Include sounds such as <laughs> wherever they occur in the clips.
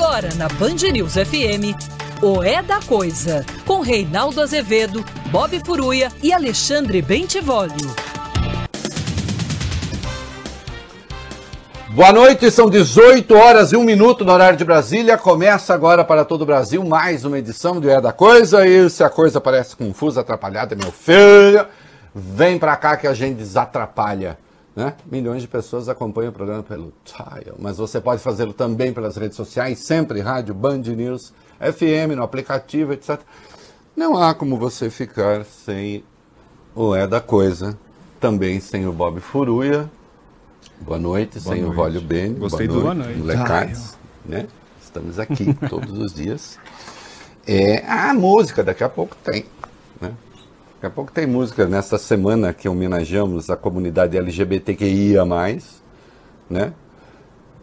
Agora na Band News FM, o É da Coisa, com Reinaldo Azevedo, Bob Furuia e Alexandre Bentivolio. Boa noite, são 18 horas e 1 minuto no horário de Brasília. Começa agora para todo o Brasil mais uma edição do É da Coisa. E se a coisa parece confusa, atrapalhada, meu filho, vem pra cá que a gente desatrapalha. Né? Milhões de pessoas acompanham o programa pelo Tile, mas você pode fazê-lo também pelas redes sociais, sempre rádio, Band News, FM, no aplicativo, etc. Não há como você ficar sem o É da Coisa, também sem o Bob Furuia. Boa noite, Boa sem noite. o Rólio Bene. Gostei do boa noite. Molecados, né? Estamos aqui <laughs> todos os dias. É, a música, daqui a pouco tem. Né? Daqui a pouco tem música nesta semana que homenageamos a comunidade LGBTQIA. Né?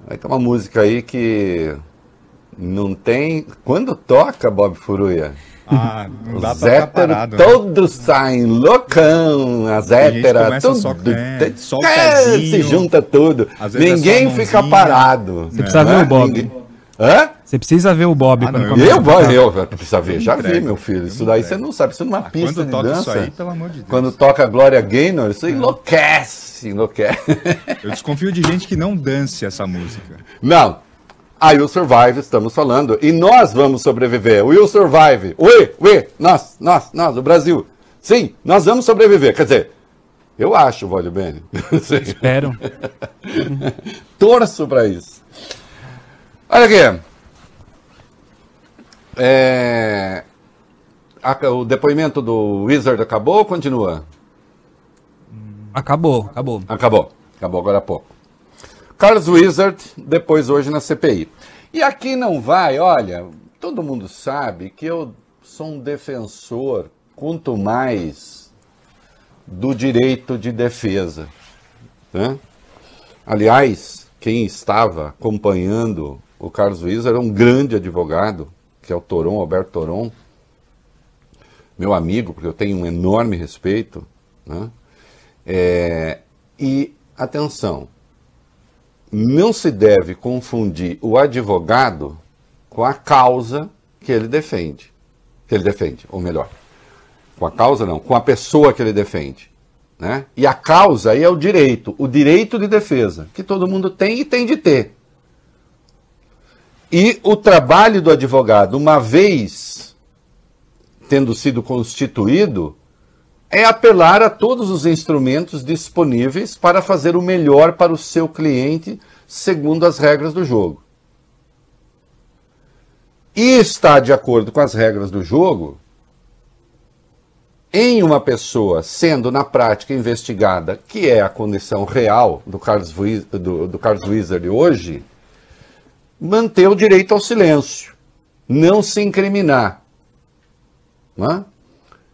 Vai ter uma música aí que não tem. Quando toca, Bob Furuia? Ah, não dá Os pra ficar héteros parado. né? todos saem loucão, as Tem héteras, tudo, só- é, só o é, se junta tudo. É Ninguém a fica parado. Você precisa ver o Bob. Ninguém- Hã? Você precisa ver o Bob Ah, quando não, começa Eu a vou, tocar. eu precisa ver, já vi, meu filho. eu Isso daí você não sabe, isso numa Ah, pista quando de toca dança. isso aí, pelo amor de Deus. Quando toca a Glória Gaynor, isso enlouquece, enlouquece. Eu desconfio de gente que não dance essa música. Não. A Will Survive, estamos falando. E nós vamos sobreviver. Will Survive. Ui, ui, nós, nós, nós, o Brasil. Sim, nós vamos sobreviver. Quer dizer, eu acho, Vólio Bene. <laughs> Espero. <laughs> Torço para isso. Olha aqui. É, o depoimento do Wizard acabou ou continua? Acabou, acabou. Acabou. Acabou agora há pouco. Carlos Wizard, depois hoje na CPI. E aqui não vai, olha, todo mundo sabe que eu sou um defensor, quanto mais, do direito de defesa. né? Aliás, quem estava acompanhando o Carlos Wizard é um grande advogado, que é o Toron, Alberto Toron, meu amigo, porque eu tenho um enorme respeito. Né? É, e atenção, não se deve confundir o advogado com a causa que ele defende. Que ele defende, ou melhor, com a causa não, com a pessoa que ele defende. Né? E a causa aí é o direito, o direito de defesa, que todo mundo tem e tem de ter. E o trabalho do advogado, uma vez tendo sido constituído, é apelar a todos os instrumentos disponíveis para fazer o melhor para o seu cliente, segundo as regras do jogo. E está de acordo com as regras do jogo em uma pessoa sendo na prática investigada, que é a condição real do Carlos, do, do Carlos Wizard hoje, manter o direito ao silêncio, não se incriminar. Não é?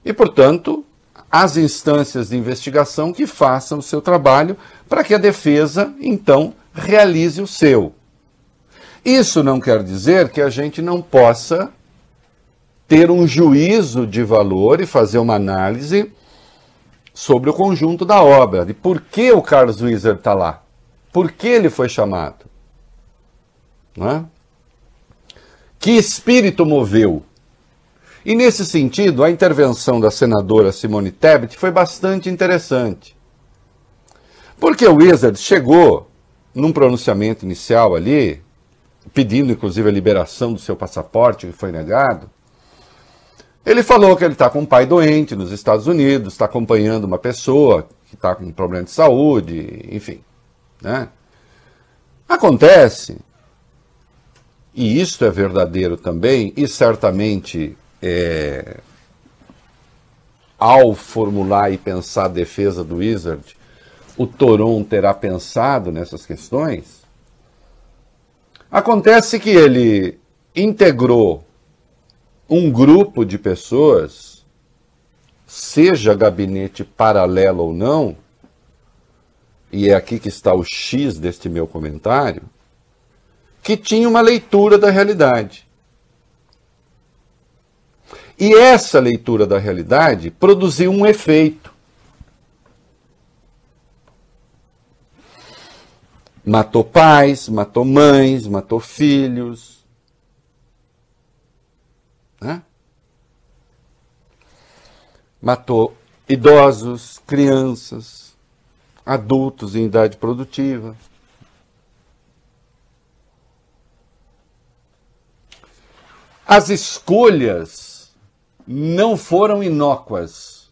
E, portanto, as instâncias de investigação que façam o seu trabalho para que a defesa, então, realize o seu. Isso não quer dizer que a gente não possa ter um juízo de valor e fazer uma análise sobre o conjunto da obra, de por que o Carlos Wizard está lá, por que ele foi chamado. Não é? Que espírito moveu? E nesse sentido, a intervenção da senadora Simone Tebet foi bastante interessante. Porque o Wizard chegou num pronunciamento inicial ali, pedindo inclusive a liberação do seu passaporte, que foi negado. Ele falou que ele está com um pai doente nos Estados Unidos, está acompanhando uma pessoa que está com um problema de saúde, enfim. Né? Acontece, e isso é verdadeiro também, e certamente é, ao formular e pensar a defesa do Wizard, o Toron terá pensado nessas questões. Acontece que ele integrou um grupo de pessoas, seja gabinete paralelo ou não, e é aqui que está o X deste meu comentário, que tinha uma leitura da realidade. E essa leitura da realidade produziu um efeito. Matou pais, matou mães, matou filhos. Né? Matou idosos, crianças, adultos em idade produtiva. As escolhas não foram inócuas.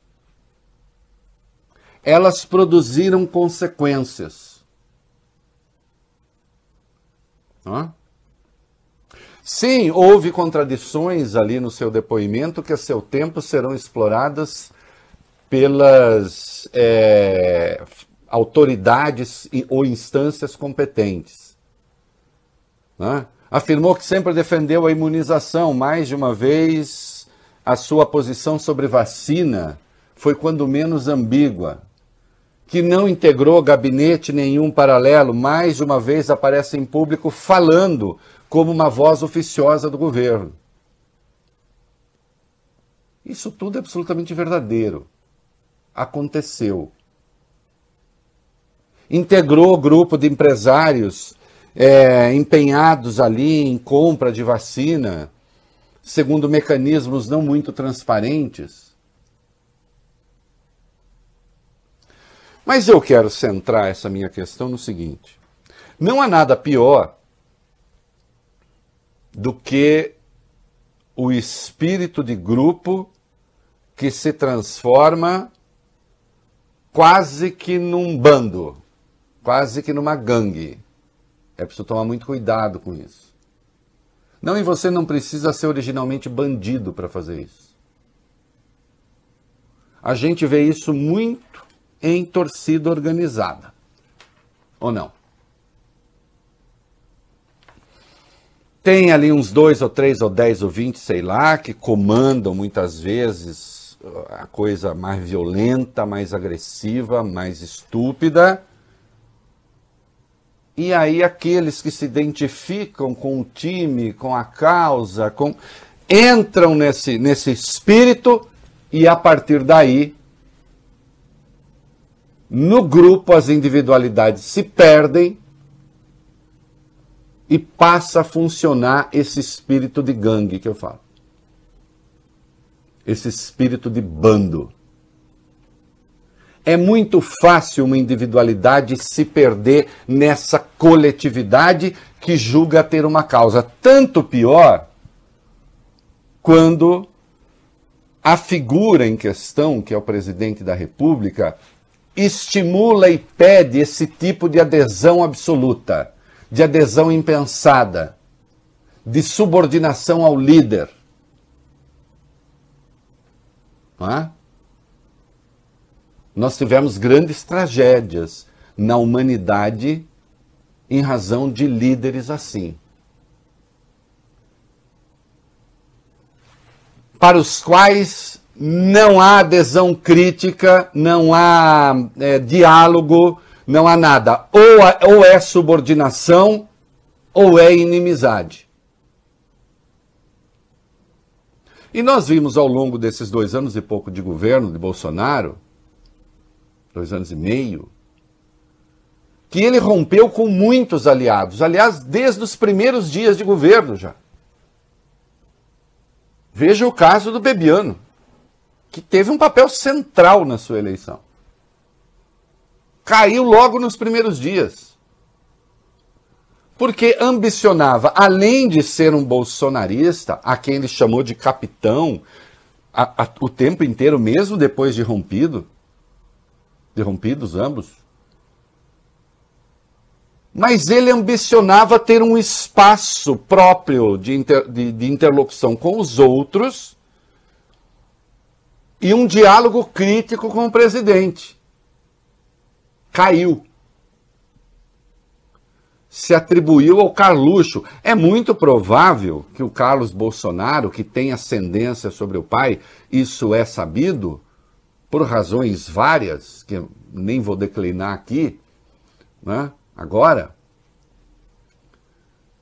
Elas produziram consequências. Hã? Sim, houve contradições ali no seu depoimento que a seu tempo serão exploradas pelas é, autoridades ou instâncias competentes. Né? Afirmou que sempre defendeu a imunização, mais de uma vez a sua posição sobre vacina foi quando menos ambígua. Que não integrou gabinete nenhum paralelo, mais de uma vez aparece em público falando como uma voz oficiosa do governo. Isso tudo é absolutamente verdadeiro. Aconteceu. Integrou o grupo de empresários é, empenhados ali em compra de vacina, segundo mecanismos não muito transparentes. Mas eu quero centrar essa minha questão no seguinte: não há nada pior do que o espírito de grupo que se transforma quase que num bando, quase que numa gangue. É preciso tomar muito cuidado com isso. Não, e você não precisa ser originalmente bandido para fazer isso. A gente vê isso muito em torcida organizada. Ou não? Tem ali uns dois ou três ou dez ou vinte, sei lá, que comandam muitas vezes a coisa mais violenta, mais agressiva, mais estúpida. E aí aqueles que se identificam com o time, com a causa, com entram nesse, nesse espírito e a partir daí no grupo as individualidades se perdem e passa a funcionar esse espírito de gangue que eu falo. Esse espírito de bando. É muito fácil uma individualidade se perder nessa coletividade que julga ter uma causa. Tanto pior quando a figura em questão, que é o presidente da República, estimula e pede esse tipo de adesão absoluta de adesão impensada, de subordinação ao líder. É? Nós tivemos grandes tragédias na humanidade em razão de líderes assim. Para os quais não há adesão crítica, não há é, diálogo, não há nada. Ou, ou é subordinação ou é inimizade. E nós vimos ao longo desses dois anos e pouco de governo de Bolsonaro, dois anos e meio, que ele rompeu com muitos aliados. Aliás, desde os primeiros dias de governo já. Veja o caso do Bebiano, que teve um papel central na sua eleição caiu logo nos primeiros dias. Porque ambicionava, além de ser um bolsonarista, a quem ele chamou de capitão a, a, o tempo inteiro, mesmo depois de rompido, de rompidos ambos, mas ele ambicionava ter um espaço próprio de, inter, de, de, interlocução com os outros e um diálogo crítico com o presidente caiu. Se atribuiu ao Carluxo. É muito provável que o Carlos Bolsonaro, que tem ascendência sobre o pai, isso é sabido, por razões várias, que nem vou declinar aqui, né, agora,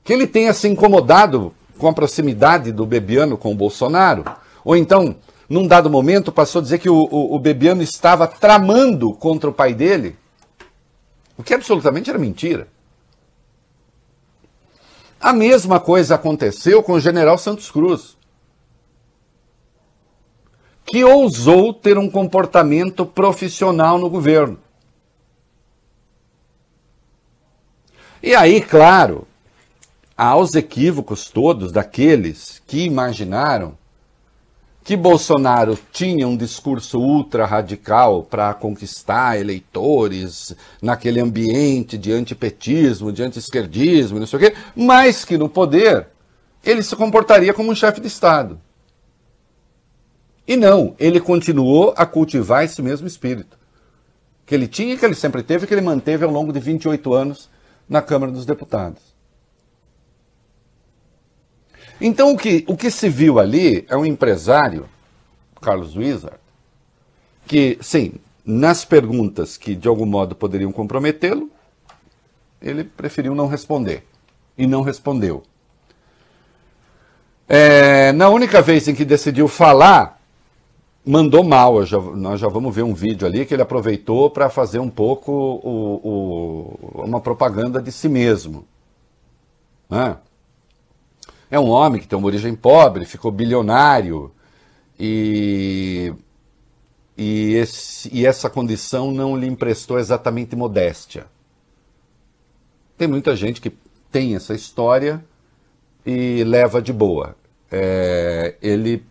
que ele tenha se incomodado com a proximidade do Bebiano com o Bolsonaro, ou então, num dado momento, passou a dizer que o, o, o Bebiano estava tramando contra o pai dele. O que absolutamente era mentira. A mesma coisa aconteceu com o general Santos Cruz, que ousou ter um comportamento profissional no governo. E aí, claro, há os equívocos todos daqueles que imaginaram que Bolsonaro tinha um discurso ultra radical para conquistar eleitores naquele ambiente de antipetismo, de anti-esquerdismo, não sei o quê, mas que no poder ele se comportaria como um chefe de Estado. E não, ele continuou a cultivar esse mesmo espírito que ele tinha, que ele sempre teve, que ele manteve ao longo de 28 anos na Câmara dos Deputados. Então, o que, o que se viu ali é um empresário, Carlos Wizard, que, sim, nas perguntas que de algum modo poderiam comprometê-lo, ele preferiu não responder. E não respondeu. É, na única vez em que decidiu falar, mandou mal. Já, nós já vamos ver um vídeo ali que ele aproveitou para fazer um pouco o, o, uma propaganda de si mesmo. Né? É um homem que tem uma origem pobre, ficou bilionário e, e, esse, e essa condição não lhe emprestou exatamente modéstia. Tem muita gente que tem essa história e leva de boa. É, ele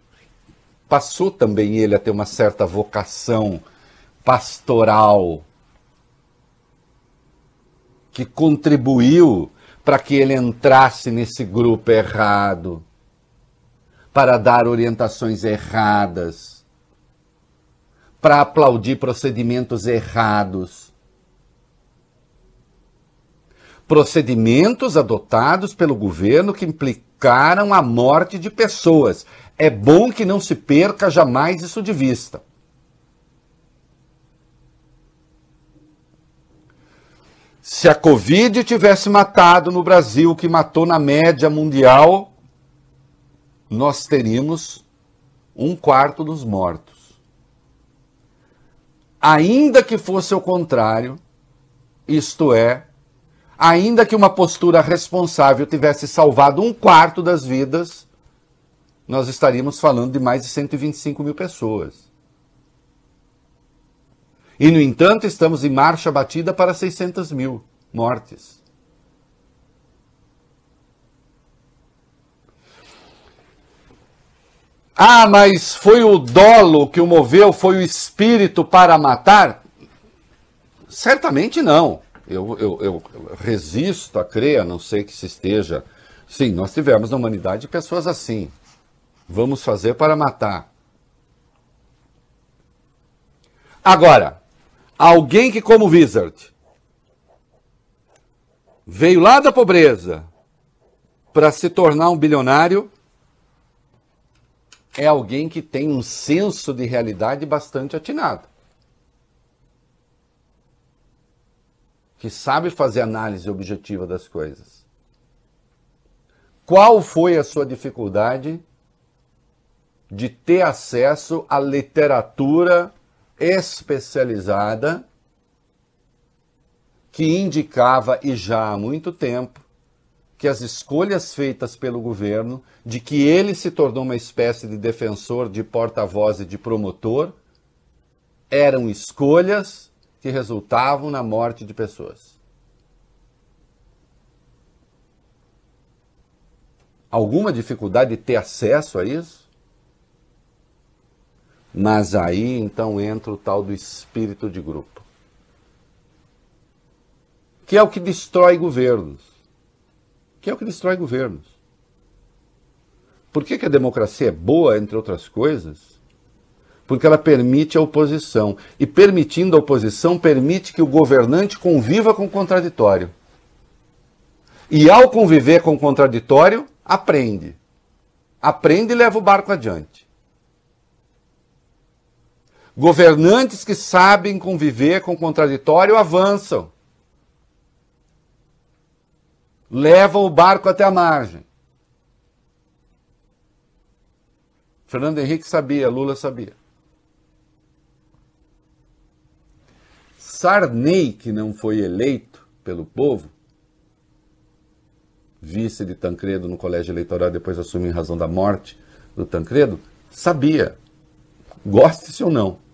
passou também ele a ter uma certa vocação pastoral que contribuiu para que ele entrasse nesse grupo errado, para dar orientações erradas, para aplaudir procedimentos errados. Procedimentos adotados pelo governo que implicaram a morte de pessoas é bom que não se perca jamais isso de vista. Se a Covid tivesse matado no Brasil, o que matou na média mundial, nós teríamos um quarto dos mortos. Ainda que fosse o contrário, isto é, ainda que uma postura responsável tivesse salvado um quarto das vidas, nós estaríamos falando de mais de 125 mil pessoas. E, no entanto, estamos em marcha batida para 600 mil mortes. Ah, mas foi o dolo que o moveu, foi o espírito para matar? Certamente não. Eu, eu, eu resisto a crer, a não ser que se esteja. Sim, nós tivemos na humanidade pessoas assim. Vamos fazer para matar. Agora, alguém que, como Wizard, veio lá da pobreza para se tornar um bilionário, é alguém que tem um senso de realidade bastante atinado. Que sabe fazer análise objetiva das coisas. Qual foi a sua dificuldade de ter acesso à literatura especializada que indicava, e já há muito tempo, que as escolhas feitas pelo governo, de que ele se tornou uma espécie de defensor, de porta-voz e de promotor, eram escolhas que resultavam na morte de pessoas. Alguma dificuldade de ter acesso a isso? Mas aí então entra o tal do espírito de grupo, que é o que destrói governos. Que é o que destrói governos. Por que, que a democracia é boa, entre outras coisas? Porque ela permite a oposição. E permitindo a oposição, permite que o governante conviva com o contraditório. E ao conviver com o contraditório, aprende. Aprende e leva o barco adiante. Governantes que sabem conviver com o contraditório avançam. Levam o barco até a margem. Fernando Henrique sabia, Lula sabia. Sarney, que não foi eleito pelo povo, vice de Tancredo no colégio eleitoral, depois assumiu em razão da morte do Tancredo, sabia goste-se ou não.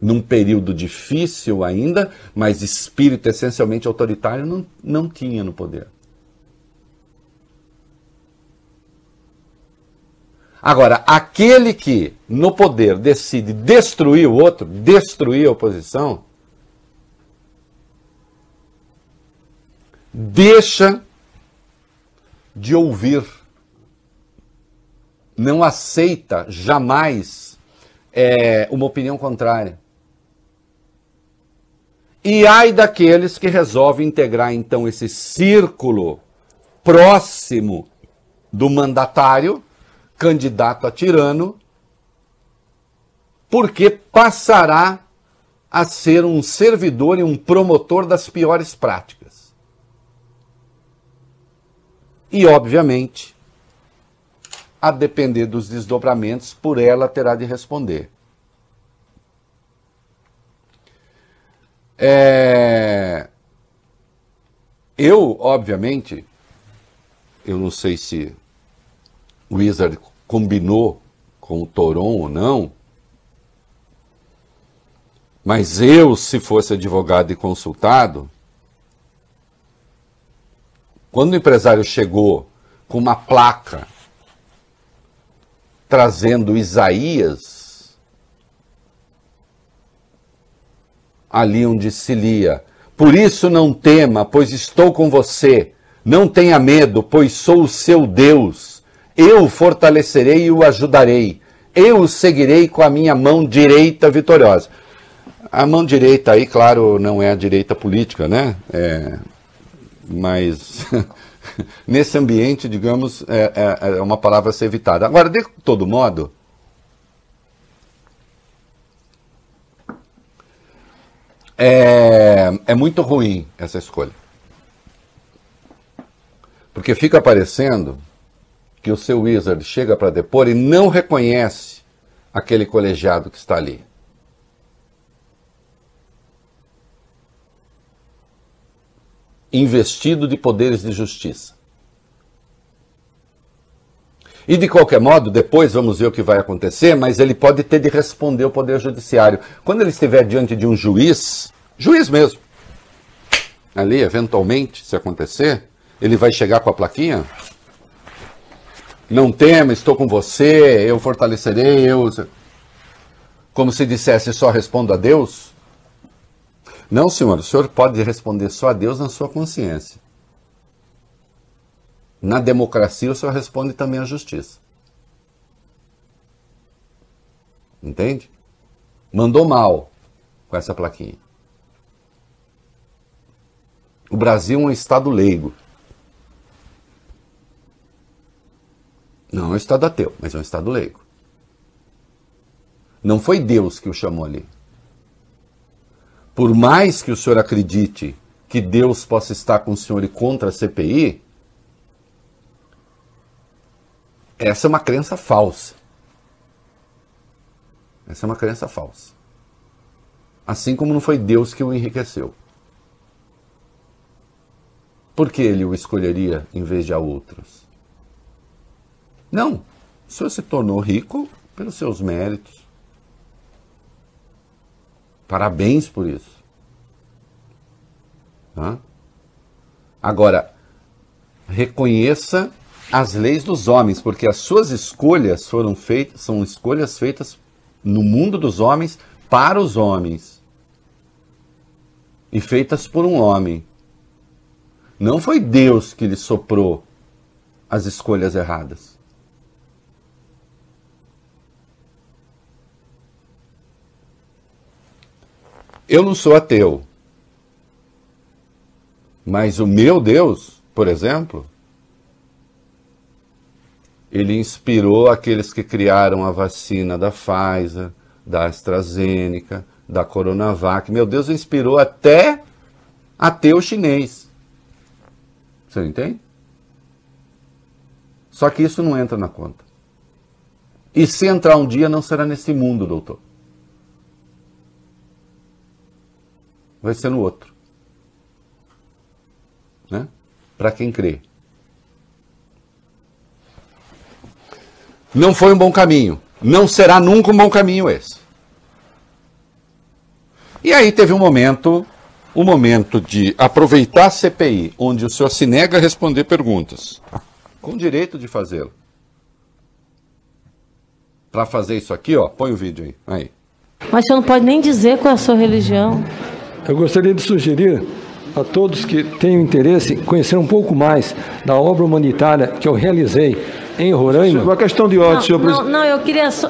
Num período difícil ainda, mas espírito essencialmente autoritário não, não tinha no poder. Agora, aquele que no poder decide destruir o outro, destruir a oposição, deixa de ouvir, não aceita jamais é, uma opinião contrária. E ai daqueles que resolvem integrar então esse círculo próximo do mandatário candidato a tirano, porque passará a ser um servidor e um promotor das piores práticas. E, obviamente, a depender dos desdobramentos, por ela terá de responder. É... Eu, obviamente, eu não sei se o Wizard combinou com o Toron ou não, mas eu, se fosse advogado e consultado, quando o empresário chegou com uma placa trazendo Isaías, ali onde se lia, por isso não tema, pois estou com você, não tenha medo, pois sou o seu Deus eu o fortalecerei e o ajudarei. Eu o seguirei com a minha mão direita vitoriosa. A mão direita aí, claro, não é a direita política, né? É, mas <laughs> nesse ambiente, digamos, é, é, é uma palavra a ser evitada. Agora, de todo modo, é, é muito ruim essa escolha. Porque fica parecendo que o seu wizard chega para depor e não reconhece aquele colegiado que está ali. Investido de poderes de justiça. E de qualquer modo, depois vamos ver o que vai acontecer, mas ele pode ter de responder ao Poder Judiciário. Quando ele estiver diante de um juiz, juiz mesmo, ali, eventualmente, se acontecer, ele vai chegar com a plaquinha não tema, estou com você, eu fortalecerei, eu. Como se dissesse só respondo a Deus? Não, senhor, o senhor pode responder só a Deus na sua consciência. Na democracia, o senhor responde também à justiça. Entende? Mandou mal com essa plaquinha. O Brasil é um Estado leigo. Não é um Estado ateu, mas é um Estado leigo. Não foi Deus que o chamou ali. Por mais que o senhor acredite que Deus possa estar com o senhor e contra a CPI, essa é uma crença falsa. Essa é uma crença falsa. Assim como não foi Deus que o enriqueceu. Por que ele o escolheria em vez de a outros? Não. O senhor se tornou rico pelos seus méritos. Parabéns por isso. Agora, reconheça as leis dos homens, porque as suas escolhas foram feitas, são escolhas feitas no mundo dos homens para os homens e feitas por um homem. Não foi Deus que lhe soprou as escolhas erradas. Eu não sou ateu. Mas o meu Deus, por exemplo, ele inspirou aqueles que criaram a vacina da Pfizer, da AstraZeneca, da Coronavac. Meu Deus inspirou até ateu chinês. Você entende? Só que isso não entra na conta. E se entrar um dia, não será nesse mundo, doutor. vai ser no outro. Né? Para quem crê. Não foi um bom caminho. Não será nunca um bom caminho esse. E aí teve um momento, um momento de aproveitar a CPI, onde o senhor se nega a responder perguntas, com direito de fazê-lo. Para fazer isso aqui, ó, põe o vídeo aí. aí. Mas você não pode nem dizer qual é a sua religião. Eu gostaria de sugerir a todos que tenham interesse em conhecer um pouco mais da obra humanitária que eu realizei em Roraima. Uma questão de ódio, Não, senhor não, presidente. não, eu queria só.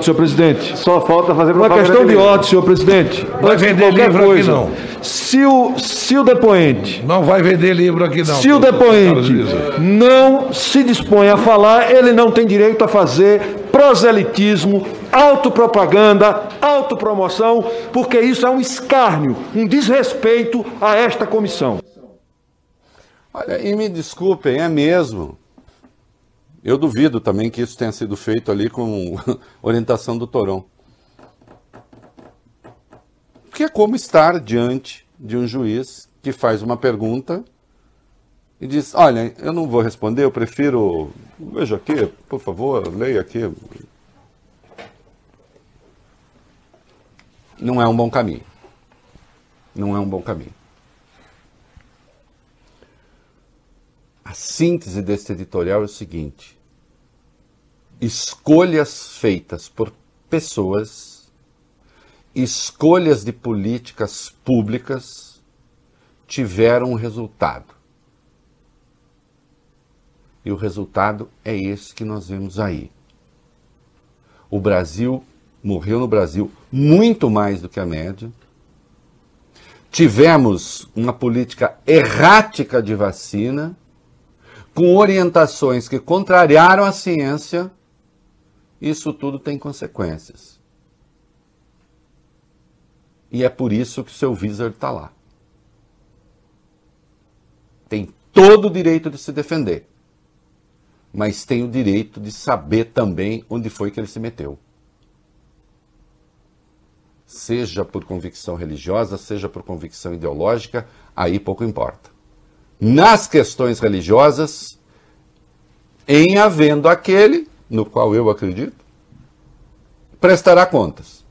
Senhor presidente. Só falta fazer Uma questão de ódio, senhor presidente. Vai vender qualquer livro aqui, coisa, não. Se o, se o depoente, Não vai vender livro aqui, não. se o depoente não se dispõe a falar, ele não tem direito a fazer proselitismo, autopropaganda, autopromoção, porque isso é um escárnio, um desrespeito a esta comissão. Olha, e me desculpem, é mesmo. Eu duvido também que isso tenha sido feito ali com <laughs> orientação do Torão. Porque é como estar diante de um juiz que faz uma pergunta e diz: Olha, eu não vou responder, eu prefiro. Veja aqui, por favor, leia aqui. Não é um bom caminho. Não é um bom caminho. A síntese desse editorial é o seguinte: escolhas feitas por pessoas, escolhas de políticas públicas tiveram um resultado. E o resultado é esse que nós vemos aí. O Brasil morreu no Brasil muito mais do que a média. Tivemos uma política errática de vacina com orientações que contrariaram a ciência, isso tudo tem consequências. E é por isso que o seu Wizard está lá. Tem todo o direito de se defender, mas tem o direito de saber também onde foi que ele se meteu. Seja por convicção religiosa, seja por convicção ideológica, aí pouco importa nas questões religiosas, em havendo aquele, no qual eu acredito, prestará contas.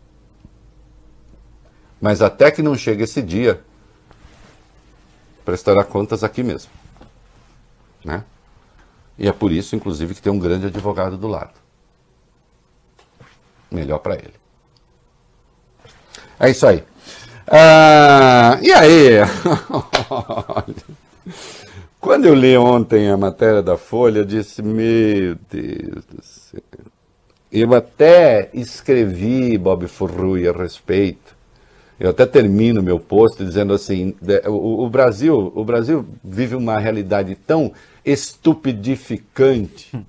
Mas até que não chegue esse dia, prestará contas aqui mesmo. Né? E é por isso, inclusive, que tem um grande advogado do lado. Melhor para ele. É isso aí. Ah, e aí? <laughs> Quando eu li ontem a matéria da Folha, eu disse: Meu Deus do céu. Eu até escrevi, Bob Furrui, a respeito. Eu até termino meu post dizendo assim: o, o Brasil, o Brasil vive uma realidade tão estupidificante.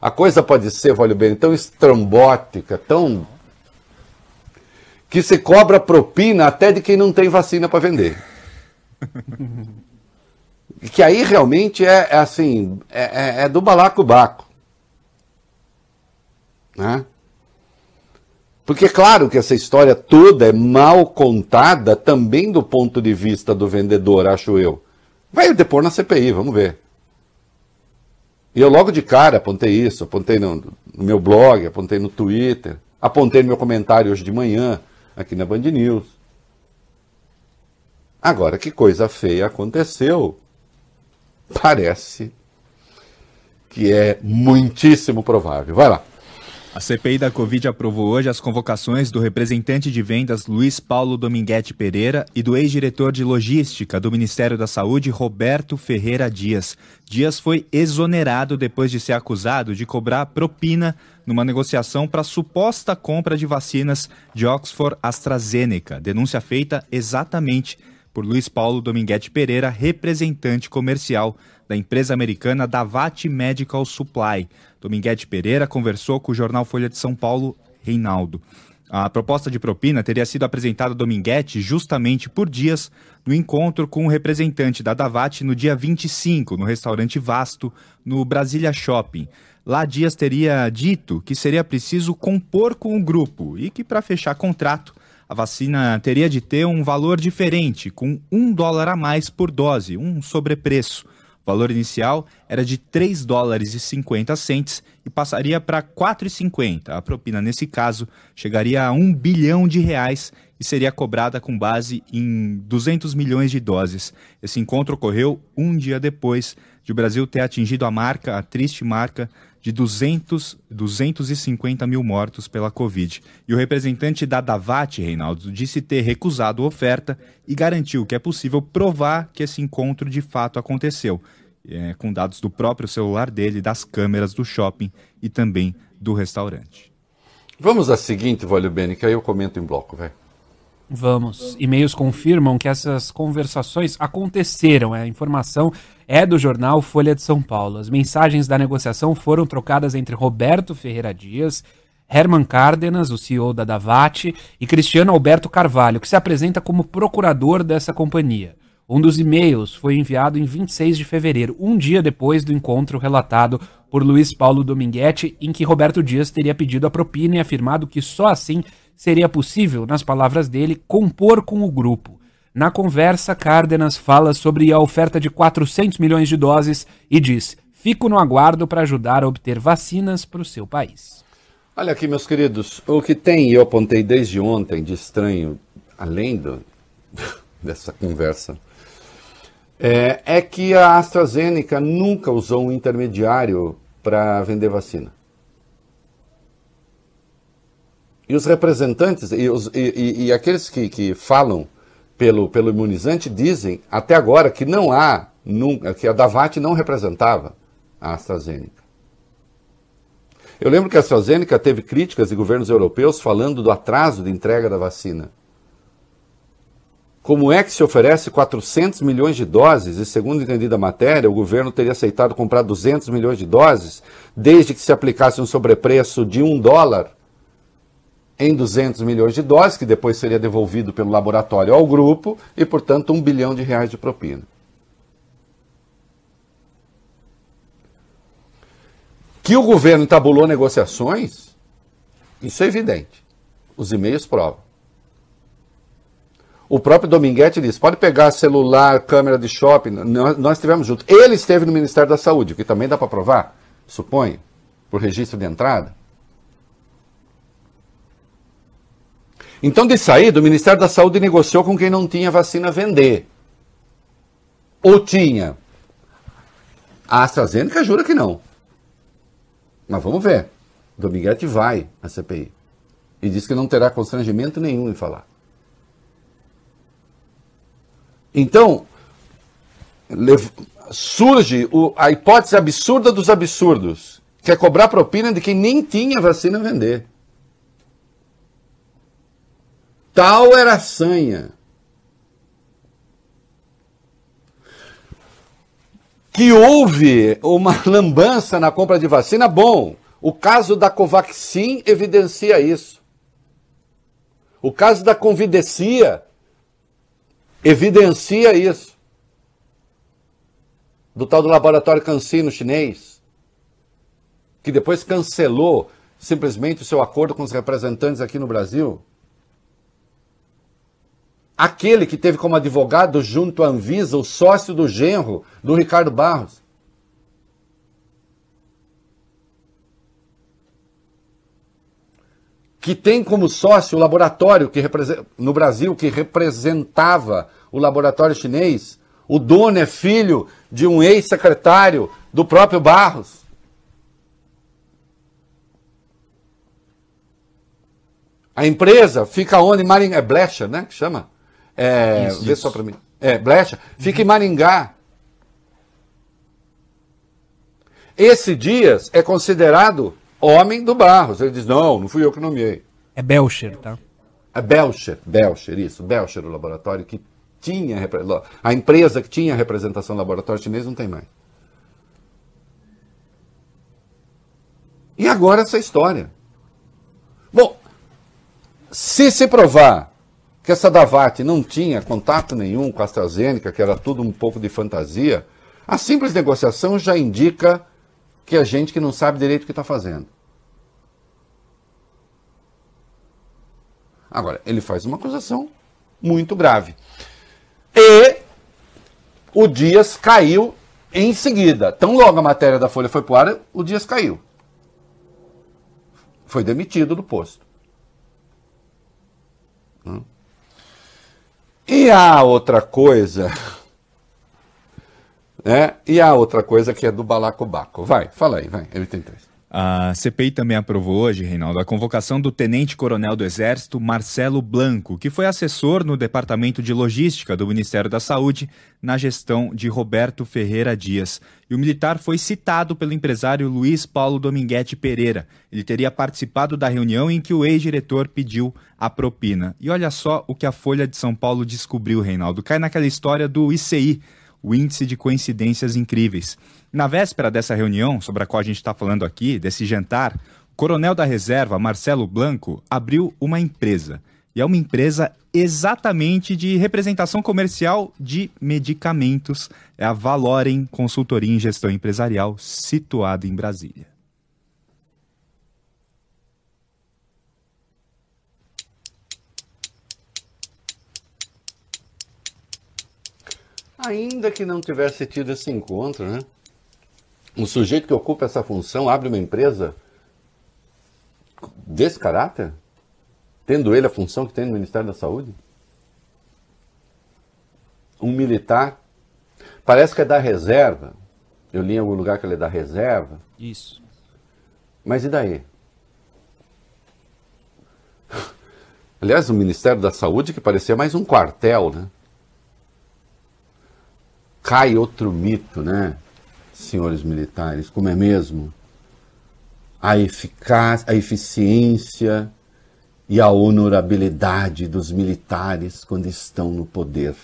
A coisa pode ser, olha bem, tão estrambótica, tão. que se cobra propina até de quem não tem vacina para vender. <laughs> que aí realmente é, é assim, é, é, do balacobaco. Né? Porque claro que essa história toda é mal contada também do ponto de vista do vendedor, acho eu. Vai depor na CPI, vamos ver. E eu logo de cara apontei isso, apontei no, no meu blog, apontei no Twitter, apontei no meu comentário hoje de manhã, aqui na Band News. Agora, que coisa feia aconteceu parece que é muitíssimo provável. Vai lá. A CPI da Covid aprovou hoje as convocações do representante de vendas Luiz Paulo Dominguete Pereira e do ex-diretor de logística do Ministério da Saúde, Roberto Ferreira Dias. Dias foi exonerado depois de ser acusado de cobrar propina numa negociação para suposta compra de vacinas de Oxford AstraZeneca. Denúncia feita exatamente por Luiz Paulo Dominguete Pereira, representante comercial da empresa americana Davat Medical Supply. Dominguete Pereira conversou com o jornal Folha de São Paulo, Reinaldo. A proposta de propina teria sido apresentada a Dominguete justamente por dias no encontro com o representante da Davat no dia 25, no restaurante Vasto, no Brasília Shopping. Lá Dias teria dito que seria preciso compor com o grupo e que, para fechar contrato, a vacina teria de ter um valor diferente, com um dólar a mais por dose, um sobrepreço. O valor inicial era de 3 dólares e 50 centes e passaria para 4,50. A propina, nesse caso, chegaria a 1 bilhão de reais e seria cobrada com base em 200 milhões de doses. Esse encontro ocorreu um dia depois de o Brasil ter atingido a marca, a triste marca, de 200, 250 mil mortos pela Covid. E o representante da Davat, Reinaldo, disse ter recusado a oferta e garantiu que é possível provar que esse encontro de fato aconteceu, é, com dados do próprio celular dele, das câmeras do shopping e também do restaurante. Vamos à seguinte, Vólio Bene, que aí eu comento em bloco, velho. Vamos. E-mails confirmam que essas conversações aconteceram. A informação é do jornal Folha de São Paulo. As mensagens da negociação foram trocadas entre Roberto Ferreira Dias, Herman Cárdenas, o CEO da Davat, e Cristiano Alberto Carvalho, que se apresenta como procurador dessa companhia. Um dos e-mails foi enviado em 26 de fevereiro, um dia depois do encontro relatado por Luiz Paulo Dominguete, em que Roberto Dias teria pedido a propina e afirmado que só assim seria possível, nas palavras dele, compor com o grupo. Na conversa, Cárdenas fala sobre a oferta de 400 milhões de doses e diz: Fico no aguardo para ajudar a obter vacinas para o seu país. Olha aqui, meus queridos, o que tem, eu apontei desde ontem de estranho, além do, <laughs> dessa conversa, é, é que a AstraZeneca nunca usou um intermediário para vender vacina. E os representantes e, os, e, e, e aqueles que, que falam pelo, pelo imunizante dizem até agora que não há, que a Davat não representava a AstraZeneca. Eu lembro que a AstraZeneca teve críticas de governos europeus falando do atraso de entrega da vacina. Como é que se oferece 400 milhões de doses e, segundo entendida a matéria, o governo teria aceitado comprar 200 milhões de doses desde que se aplicasse um sobrepreço de um dólar em 200 milhões de doses, que depois seria devolvido pelo laboratório ao grupo, e, portanto, um bilhão de reais de propina. Que o governo tabulou negociações, isso é evidente. Os e-mails provam. O próprio Dominguete disse: pode pegar celular, câmera de shopping. Nós, estivemos juntos. Ele esteve no Ministério da Saúde, o que também dá para provar, suponho, por registro de entrada. Então, de saída, o Ministério da Saúde negociou com quem não tinha vacina vender. Ou tinha. A AstraZeneca jura que não. Mas vamos ver. Dominguete vai à CPI. E diz que não terá constrangimento nenhum em falar. Então, surge a hipótese absurda dos absurdos, que é cobrar propina de quem nem tinha vacina a vender. Tal era a sanha. Que houve uma <laughs> lambança na compra de vacina, bom. O caso da Covaxin evidencia isso. O caso da Convidecia evidencia isso. Do tal do laboratório Cancino chinês, que depois cancelou simplesmente o seu acordo com os representantes aqui no Brasil aquele que teve como advogado junto à Anvisa o sócio do genro do Ricardo Barros. Que tem como sócio o laboratório que no Brasil que representava o laboratório chinês. O dono é filho de um ex-secretário do próprio Barros. A empresa fica onde? Maringá, é Blecha, né? Que chama? É, isso, vê isso. só para mim. É, Blecha. Fica em Maringá. Esse Dias é considerado homem do Barros. Ele diz: não, não fui eu que nomeei. É Belcher, tá? É Belcher, Belcher, isso. Belcher, o laboratório que tinha. A empresa que tinha representação laboratório chinês não tem mais. E agora essa história. Bom, se se provar que essa Davat não tinha contato nenhum com a AstraZeneca, que era tudo um pouco de fantasia, a simples negociação já indica que é gente que não sabe direito o que está fazendo. Agora, ele faz uma acusação muito grave. E o Dias caiu Em seguida, tão logo a matéria da Folha foi pro ar, o Dias caiu. Foi demitido do posto. Hum. E a outra coisa. Né? E a outra coisa que é do balacobaco. Vai, fala aí, vai, M33. A CPI também aprovou hoje, Reinaldo, a convocação do tenente-coronel do Exército Marcelo Blanco, que foi assessor no Departamento de Logística do Ministério da Saúde na gestão de Roberto Ferreira Dias. E o militar foi citado pelo empresário Luiz Paulo Dominguete Pereira. Ele teria participado da reunião em que o ex-diretor pediu a propina. E olha só o que a Folha de São Paulo descobriu, Reinaldo. Cai naquela história do ICI, o Índice de Coincidências Incríveis. Na véspera dessa reunião, sobre a qual a gente está falando aqui, desse jantar, o coronel da reserva, Marcelo Blanco, abriu uma empresa. E é uma empresa exatamente de representação comercial de medicamentos. É a Valorem Consultoria em Gestão Empresarial, situada em Brasília. Ainda que não tivesse tido esse encontro, né? um sujeito que ocupa essa função abre uma empresa desse caráter? Tendo ele a função que tem no Ministério da Saúde? Um militar, parece que é da reserva. Eu li em algum lugar que ele é da reserva. Isso. Mas e daí? <laughs> Aliás, o Ministério da Saúde que parecia mais um quartel, né? Cai outro mito, né? senhores militares, como é mesmo? A eficácia, a eficiência e a honorabilidade dos militares quando estão no poder.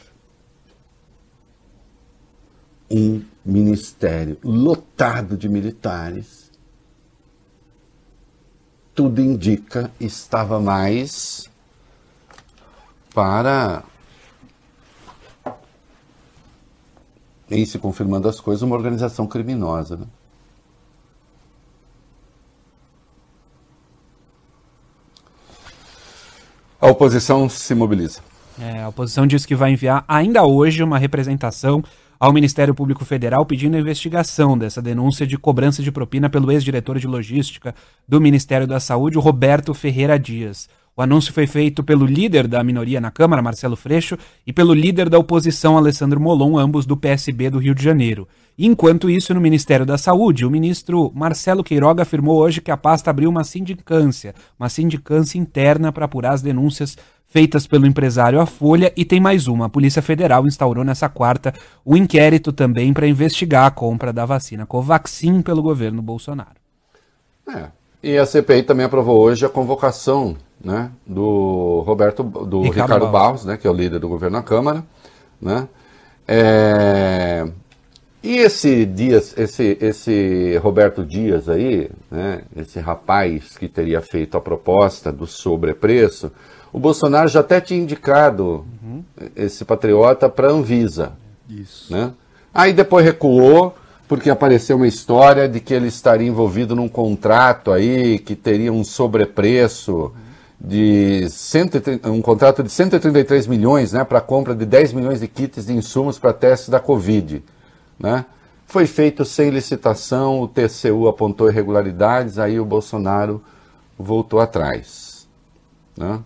Um ministério lotado de militares, tudo indica, estava mais para em se confirmando as coisas, uma organização criminosa. Né? A oposição se mobiliza. É, a oposição diz que vai enviar ainda hoje uma representação ao Ministério Público Federal pedindo a investigação dessa denúncia de cobrança de propina pelo ex-diretor de logística do Ministério da Saúde, Roberto Ferreira Dias. O anúncio foi feito pelo líder da minoria na Câmara, Marcelo Freixo, e pelo líder da oposição, Alessandro Molon, ambos do PSB do Rio de Janeiro. Enquanto isso, no Ministério da Saúde, o ministro Marcelo Queiroga afirmou hoje que a pasta abriu uma sindicância, uma sindicância interna para apurar as denúncias feitas pelo empresário A Folha e tem mais uma. A Polícia Federal instaurou nessa quarta o um inquérito também para investigar a compra da vacina Covaxin pelo governo Bolsonaro. É. E a CPI também aprovou hoje a convocação né, do Roberto, do Ricardo, Ricardo Barros. Barros, né, que é o líder do governo na Câmara, né, é, e esse Dias, esse, esse Roberto Dias aí, né, esse rapaz que teria feito a proposta do sobrepreço, o Bolsonaro já até tinha indicado uhum. esse patriota para Anvisa. Isso. Né? Aí depois recuou, porque apareceu uma história de que ele estaria envolvido num contrato aí que teria um sobrepreço. Uhum de 130, um contrato de 133 milhões né, para a compra de 10 milhões de kits de insumos para testes da Covid. Né? Foi feito sem licitação, o TCU apontou irregularidades, aí o Bolsonaro voltou atrás. Né?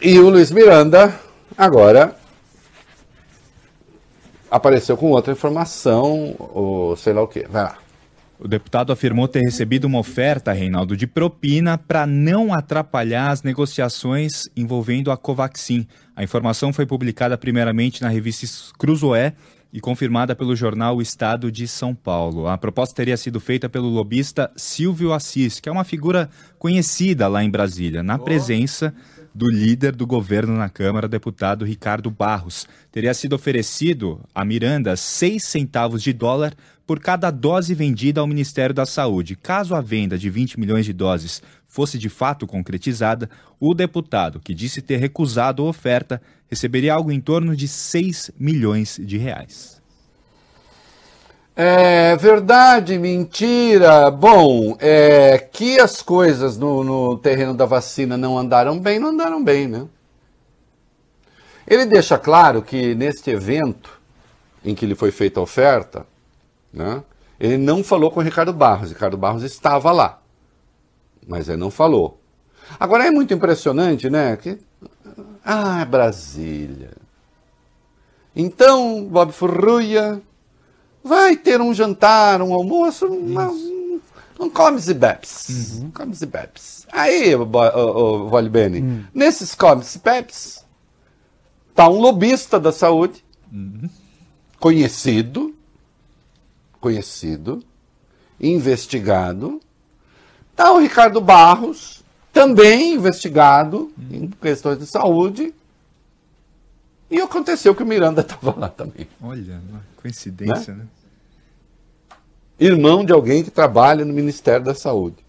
E o Luiz Miranda, agora, apareceu com outra informação, ou sei lá o que. Vai lá. O deputado afirmou ter recebido uma oferta, Reinaldo, de propina para não atrapalhar as negociações envolvendo a Covaxin. A informação foi publicada primeiramente na revista Cruzoé e confirmada pelo jornal O Estado de São Paulo. A proposta teria sido feita pelo lobista Silvio Assis, que é uma figura conhecida lá em Brasília, na presença do líder do governo na Câmara, deputado Ricardo Barros. Teria sido oferecido a Miranda seis centavos de dólar por cada dose vendida ao Ministério da Saúde. Caso a venda de 20 milhões de doses fosse de fato concretizada, o deputado, que disse ter recusado a oferta, receberia algo em torno de 6 milhões de reais. É verdade, mentira. Bom, é que as coisas no, no terreno da vacina não andaram bem, não andaram bem, né? Ele deixa claro que neste evento em que lhe foi feita a oferta, né, ele não falou com o Ricardo Barros. Ricardo Barros estava lá, mas ele não falou. Agora é muito impressionante, né? Que, ah, Brasília. Então, Bob Furruia vai ter um jantar, um almoço, uma, um, um comes e bebes. Uhum. Comes e bebes. Aí, o, o, o Vale Bene, uhum. nesses comes e bebes, tá um lobista da saúde, uhum. conhecido, conhecido, investigado. Tá o Ricardo Barros, também investigado em questões de saúde. E aconteceu que o Miranda <laughs> estava lá também. Olha, coincidência, né? né? Irmão de alguém que trabalha no Ministério da Saúde.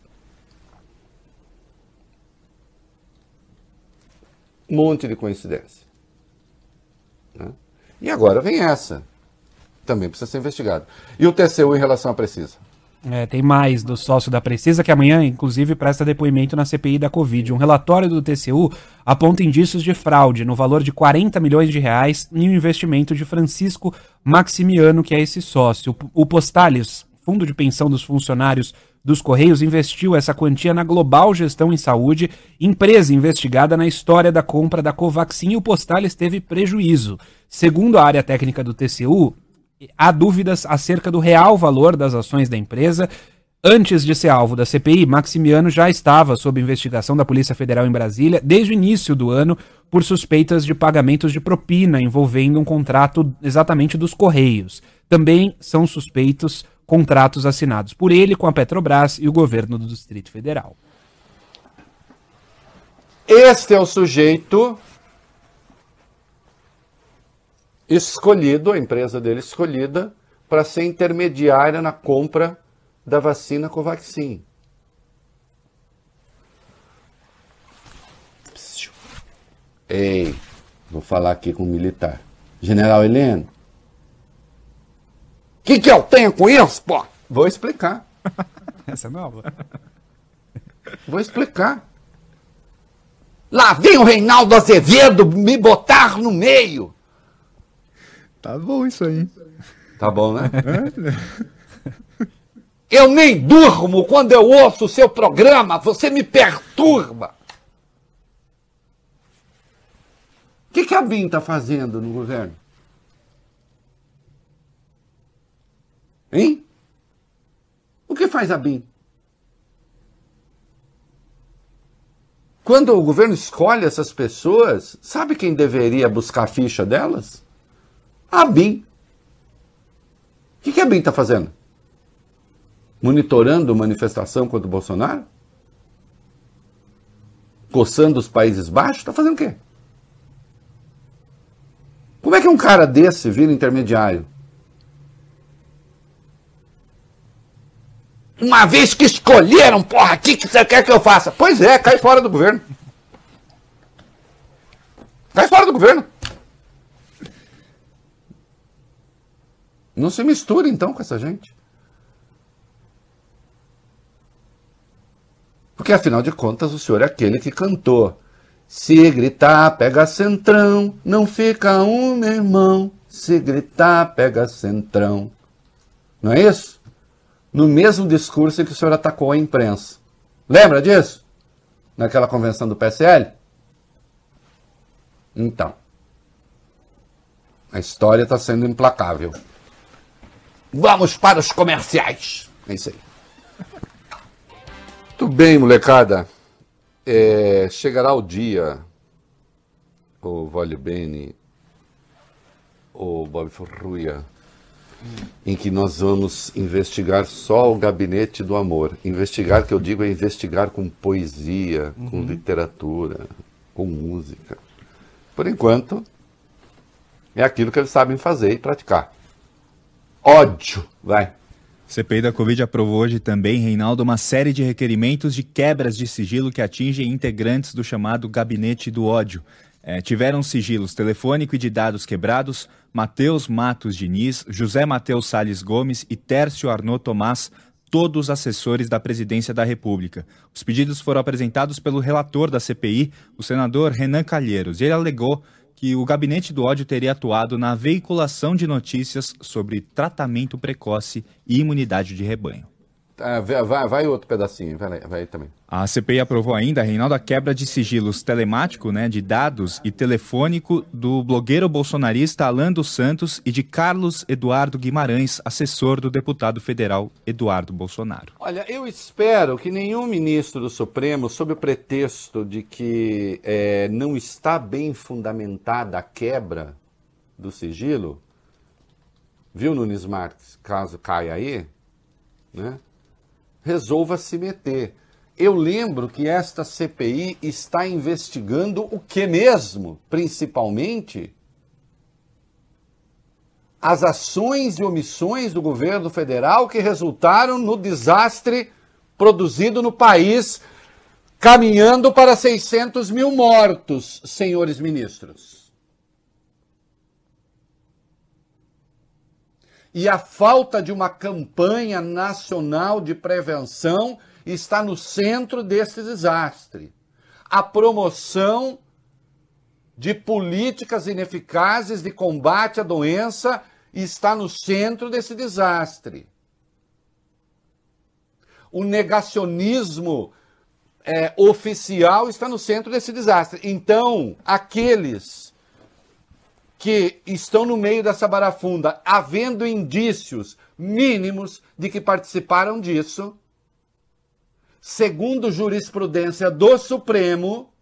Um monte de coincidência. Né? E agora vem essa. Também precisa ser investigado. E o TCU em relação à Precisa? É, tem mais do sócio da Precisa, que amanhã, inclusive, presta depoimento na CPI da Covid. Um relatório do TCU aponta indícios de fraude no valor de 40 milhões de reais em um investimento de Francisco Maximiano, que é esse sócio. O Postales, fundo de pensão dos funcionários dos Correios, investiu essa quantia na Global Gestão em Saúde, empresa investigada na história da compra da Covaxin, e o Postales teve prejuízo. Segundo a área técnica do TCU, há dúvidas acerca do real valor das ações da empresa. Antes de ser alvo da CPI, Maximiano já estava sob investigação da Polícia Federal em Brasília desde o início do ano por suspeitas de pagamentos de propina envolvendo um contrato exatamente dos Correios. Também são suspeitos contratos assinados por ele com a Petrobras e o governo do Distrito Federal. Este é o sujeito escolhido, a empresa dele escolhida, para ser intermediária na compra da vacina Covaxin. Ei, vou falar aqui com o militar. General Heleno. O que, que eu tenho com isso, pô? Vou explicar. <laughs> Essa é nova. Vou explicar. Lá vem o Reinaldo Azevedo me botar no meio. Tá bom isso aí. Tá bom, né? <laughs> eu nem durmo quando eu ouço o seu programa, você me perturba. O que, que a BIM está fazendo no governo? Hein? O que faz a BIM? Quando o governo escolhe essas pessoas, sabe quem deveria buscar a ficha delas? A BIM. O que, que a BIM está fazendo? Monitorando manifestação contra o Bolsonaro? Coçando os Países Baixos? Está fazendo o quê? Como é que um cara desse vira intermediário? Uma vez que escolheram, porra, o que, que você quer que eu faça? Pois é, cai fora do governo. Cai fora do governo. Não se misture então com essa gente. Porque afinal de contas o senhor é aquele que cantou. Se gritar, pega centrão, não fica um, meu irmão. Se gritar, pega centrão. Não é isso? No mesmo discurso em que o senhor atacou a imprensa. Lembra disso? Naquela convenção do PSL? Então. A história está sendo implacável. Vamos para os comerciais. É isso aí. Muito bem, molecada. É, chegará o dia, o Vale Bene, o Bob Forruia, em que nós vamos investigar só o gabinete do amor. Investigar, que eu digo, é investigar com poesia, uhum. com literatura, com música. Por enquanto, é aquilo que eles sabem fazer e praticar ódio. Vai. CPI da Covid aprovou hoje também, Reinaldo, uma série de requerimentos de quebras de sigilo que atingem integrantes do chamado Gabinete do Ódio. É, tiveram sigilos telefônico e de dados quebrados Matheus Matos Diniz, José Matheus Sales Gomes e Tércio Arnaud Tomás, todos assessores da Presidência da República. Os pedidos foram apresentados pelo relator da CPI, o senador Renan Calheiros, e ele alegou que o gabinete do ódio teria atuado na veiculação de notícias sobre tratamento precoce e imunidade de rebanho. Ah, vai, vai, outro pedacinho, vai, vai também. A CPI aprovou ainda, Reinaldo, a quebra de sigilos telemático, né, de dados e telefônico do blogueiro bolsonarista Alan dos Santos e de Carlos Eduardo Guimarães, assessor do deputado federal Eduardo Bolsonaro. Olha, eu espero que nenhum ministro do Supremo, sob o pretexto de que é, não está bem fundamentada a quebra do sigilo, viu, Nunes Marques, caso caia aí, né? Resolva se meter. Eu lembro que esta CPI está investigando o que mesmo, principalmente as ações e omissões do governo federal que resultaram no desastre produzido no país, caminhando para 600 mil mortos, senhores ministros. E a falta de uma campanha nacional de prevenção está no centro desse desastre. A promoção de políticas ineficazes de combate à doença está no centro desse desastre. O negacionismo é, oficial está no centro desse desastre. Então, aqueles que estão no meio dessa barafunda, havendo indícios mínimos de que participaram disso, segundo jurisprudência do Supremo,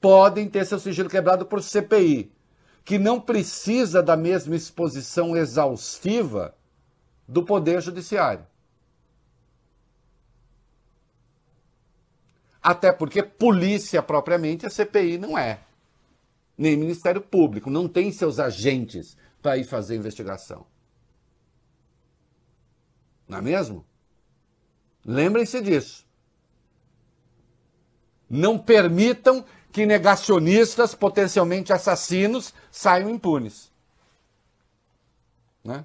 podem ter seu sigilo quebrado por CPI, que não precisa da mesma exposição exaustiva do Poder Judiciário. Até porque polícia propriamente a CPI não é nem Ministério Público, não tem seus agentes para ir fazer investigação. Não é mesmo? Lembrem-se disso. Não permitam que negacionistas, potencialmente assassinos, saiam impunes. Né?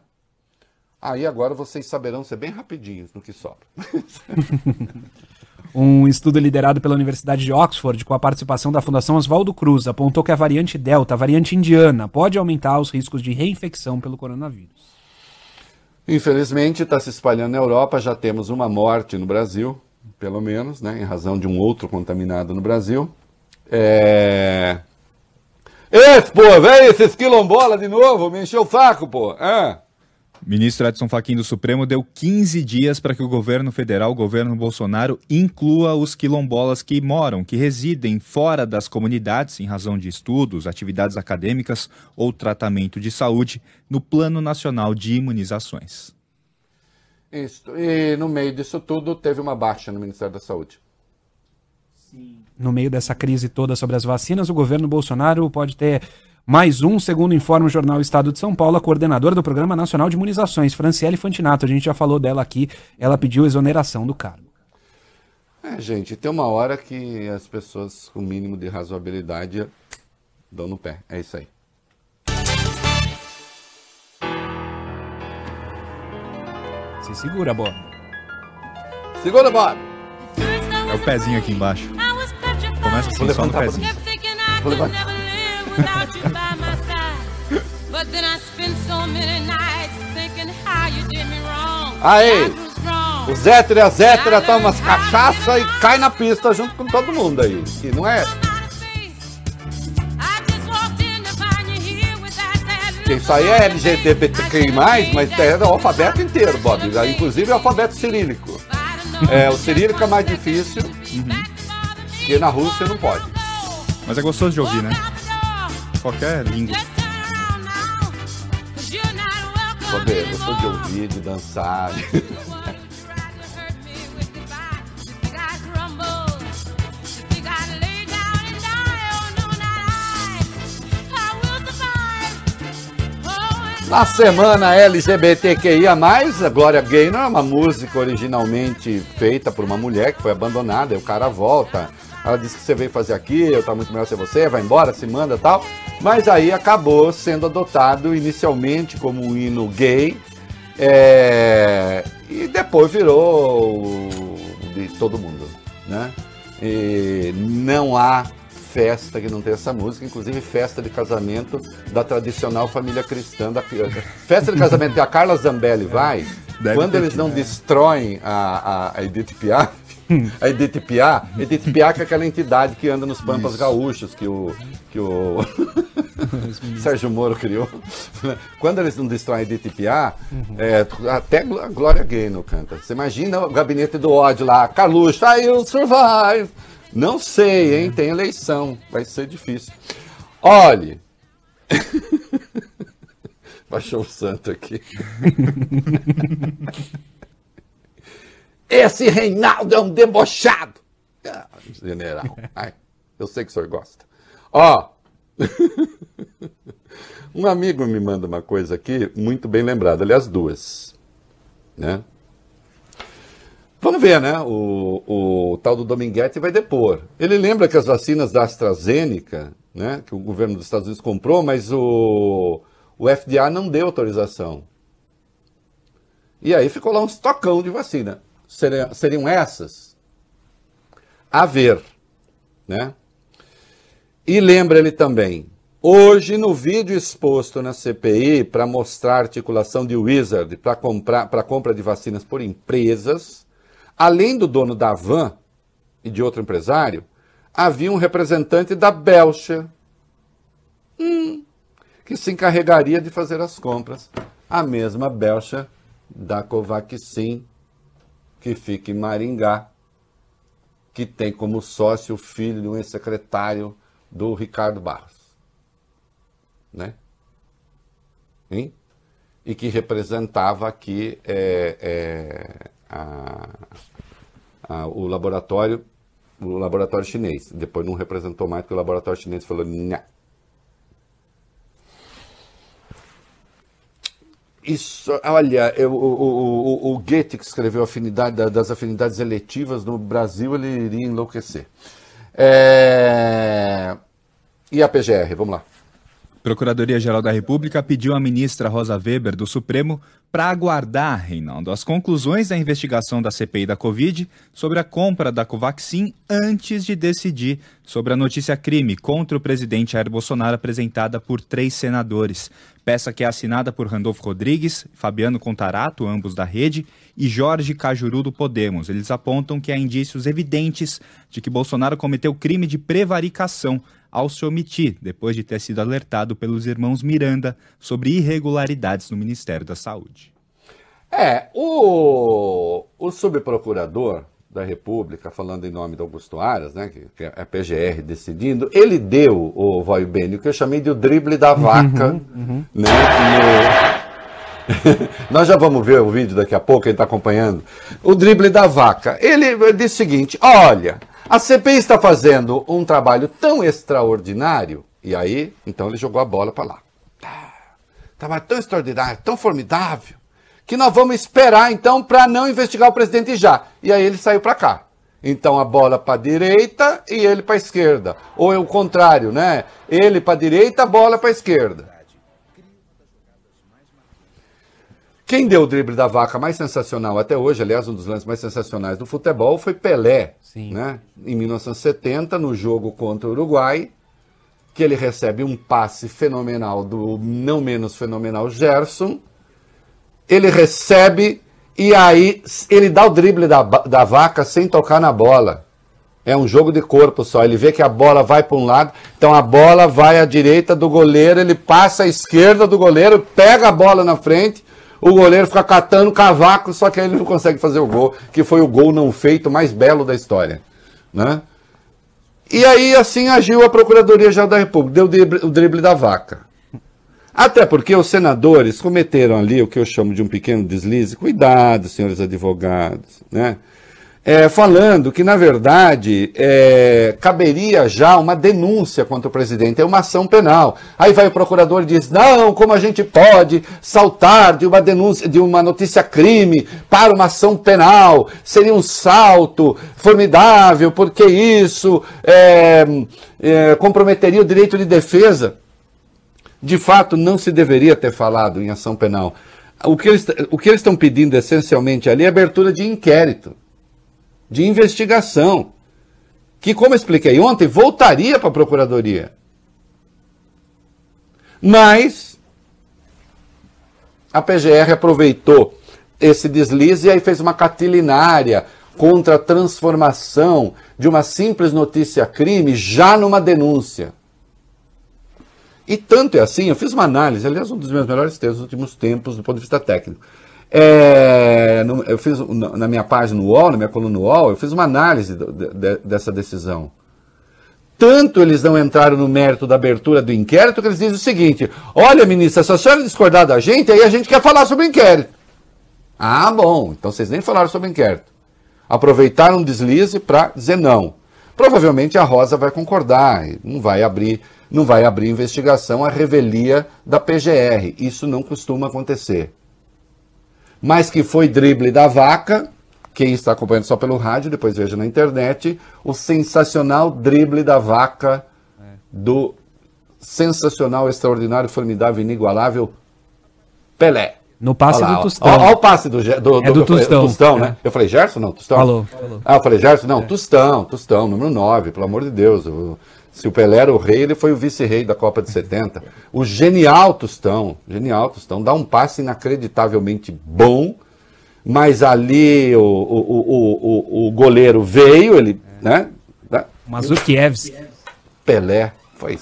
Aí agora vocês saberão ser bem rapidinhos no que sobra. <laughs> Um estudo liderado pela Universidade de Oxford, com a participação da Fundação Oswaldo Cruz, apontou que a variante Delta, a variante indiana, pode aumentar os riscos de reinfecção pelo coronavírus. Infelizmente, está se espalhando na Europa, já temos uma morte no Brasil, pelo menos, né, em razão de um outro contaminado no Brasil. É... Esse, pô, velho, esses quilombola de novo, me encheu o saco, pô. Ah. Ministro Edson Fachin do Supremo deu 15 dias para que o governo federal, o governo Bolsonaro, inclua os quilombolas que moram, que residem fora das comunidades em razão de estudos, atividades acadêmicas ou tratamento de saúde no Plano Nacional de Imunizações. Isso. E no meio disso tudo teve uma baixa no Ministério da Saúde. Sim. No meio dessa crise toda sobre as vacinas, o governo Bolsonaro pode ter mais um, segundo informa o jornal Estado de São Paulo, a coordenadora do Programa Nacional de Imunizações, Franciele Fantinato. A gente já falou dela aqui, ela pediu exoneração do cargo. É, gente, tem uma hora que as pessoas com o mínimo de razoabilidade dão no pé. É isso aí. Se segura, Bob. Segura, Bob. É o pezinho aqui embaixo. Começa assim, só no pezinho. Vou levantar. Without you by my side. But then I spent so many nights thinking how you did me wrong. Aí, o Zéter e a Zétera tomam umas cachaça e cai na pista junto com todo mundo aí. E não é? Isso aí é LGBTQI+, mas é o alfabeto inteiro, Bob. Inclusive o alfabeto cirílico. É, o cirílico é mais difícil, uhum. porque na Rússia não pode. Mas é gostoso de ouvir, né? Qualquer língua. Poder, gostou de ouvir, de dançar. Na semana LGBTQIA, a Glória Gaynor é uma música originalmente feita por uma mulher que foi abandonada, e o cara volta. Ela disse que você veio fazer aquilo, tá muito melhor ser você, vai embora, se manda tal. Mas aí acabou sendo adotado inicialmente como um hino gay é, e depois virou de todo mundo, né? E não há festa que não tem essa música, inclusive festa de casamento da tradicional família cristã. Da... Festa de casamento que a Carla Zambelli <laughs> vai, Deve quando eles não destroem a, a, a Edith Piaf, <laughs> a Edith Piaf, Edith Piaf é aquela entidade que anda nos pampas Isso. gaúchos, que o, que o <laughs> Sérgio Moro criou. Quando eles não destroem a Edith Piaf, uhum. é, até a Glória Gaynor canta. Você imagina o gabinete do ódio lá, Carluxo, I will survive. Não sei, hein? Tem eleição, vai ser difícil. Olhe. <laughs> Baixou o santo aqui. Esse Reinaldo é um debochado. Ah, general, ai, eu sei que o senhor gosta. Ó, <laughs> um amigo me manda uma coisa aqui muito bem lembrada, aliás, duas. Né? Vamos ver, né? O, o tal do Dominguete vai depor. Ele lembra que as vacinas da AstraZeneca, né, que o governo dos Estados Unidos comprou, mas o, o FDA não deu autorização. E aí ficou lá um estocão de vacina. Seriam, essas? A ver, né? E lembra ele também, hoje no vídeo exposto na CPI para mostrar articulação de Wizard para comprar para compra de vacinas por empresas, além do dono da Van e de outro empresário, havia um representante da Belcher, hum, que se encarregaria de fazer as compras. A mesma Belcher da Covaxin, que fica em Maringá, que tem como sócio o filho de um ex-secretário do Ricardo Barros. Né? Hein? E que representava aqui é, é, a, a, o laboratório o laboratório chinês. Depois não representou mais porque o laboratório chinês falou. Isso, olha, eu, o, o, o, Goethe que escreveu afinidade, das afinidades eletivas no Brasil, ele iria enlouquecer. É... E a PGR, vamos lá. Procuradoria-Geral da República pediu à ministra Rosa Weber, do Supremo, para aguardar, Reinaldo, as conclusões da investigação da CPI da Covid sobre a compra da Covaxin antes de decidir sobre a notícia crime contra o presidente Jair Bolsonaro apresentada por três senadores. Peça que é assinada por Randolfo Rodrigues, Fabiano Contarato, ambos da rede, e Jorge Cajuru do Podemos. Eles apontam que há indícios evidentes de que Bolsonaro cometeu crime de prevaricação ao se omitir, depois de ter sido alertado pelos irmãos Miranda sobre irregularidades no Ministério da Saúde. É, o, o subprocurador da República, falando em nome do Augusto Aras, né, que, é a PGR decidindo, ele deu, o Vai Bene, o que eu chamei de o drible da vaca, uhum, uhum. né, no... <laughs> Nós já vamos ver o vídeo daqui a pouco, ele está acompanhando. O drible da vaca. Ele disse o seguinte: olha, a CPI está fazendo um trabalho tão extraordinário, e aí, então ele jogou a bola para lá. Trabalho tão extraordinário, tão formidável, que nós vamos esperar então para não investigar o presidente já. E aí ele saiu para cá. Então a bola para direita e ele para esquerda. Ou é o contrário, né? Ele para direita, a bola para esquerda. Quem deu o drible da vaca mais sensacional até hoje, aliás, um dos lances mais sensacionais do futebol, foi Pelé, Sim. né? Em 1970, no jogo contra o Uruguai, que ele recebe um passe fenomenal do não menos fenomenal Gerson. Ele recebe e aí ele dá o drible da, da vaca sem tocar na bola. É um jogo de corpo só. Ele vê que a bola vai para um lado, então a bola vai à direita do goleiro, ele passa à esquerda do goleiro, pega a bola na frente o goleiro fica catando cavaco, só que aí ele não consegue fazer o gol, que foi o gol não feito mais belo da história. Né? E aí assim agiu a Procuradoria-Geral da República, deu o drible da vaca. Até porque os senadores cometeram ali o que eu chamo de um pequeno deslize. Cuidado, senhores advogados, né? É, falando que, na verdade, é, caberia já uma denúncia contra o presidente, é uma ação penal. Aí vai o procurador e diz: não, como a gente pode saltar de uma denúncia, de uma notícia crime para uma ação penal? Seria um salto formidável, porque isso é, é, comprometeria o direito de defesa. De fato, não se deveria ter falado em ação penal. O que eles, o que eles estão pedindo essencialmente ali é abertura de inquérito de investigação. que, como expliquei ontem, voltaria para a Procuradoria. Mas a PGR aproveitou esse deslize e aí fez uma catilinária contra a transformação de uma simples notícia crime já numa denúncia. E tanto é assim, eu fiz uma análise, aliás, um dos meus melhores textos dos últimos tempos, do ponto de vista técnico. É, eu fiz na minha página UOL, na minha coluna UOL, eu fiz uma análise dessa decisão. Tanto eles não entraram no mérito da abertura do inquérito que eles dizem o seguinte: olha, ministra, se a senhora discordar da gente, aí a gente quer falar sobre o inquérito. Ah, bom, então vocês nem falaram sobre o inquérito. Aproveitaram um deslize para dizer não. Provavelmente a Rosa vai concordar, não vai abrir, não vai abrir investigação à revelia da PGR. Isso não costuma acontecer. Mas que foi drible da vaca, quem está acompanhando só pelo rádio, depois veja na internet, o sensacional drible da vaca do sensacional, extraordinário, formidável, inigualável Pelé. No passe lá, do Tostão. Olha o passe do, do, do, É do Tostão. né? É. Eu falei Gerson? Não, Tostão. Falou, falou. Ah, eu falei Gerson? Não, Tostão, Tostão, número 9, pelo amor de Deus. O- se o Pelé era o rei, ele foi o vice-rei da Copa de 70. O genial Tostão, genial Tostão, dá um passe inacreditavelmente bom, mas ali o, o, o, o, goleiro veio, ele, né? né? Mazurkiewicz. Pelé foi,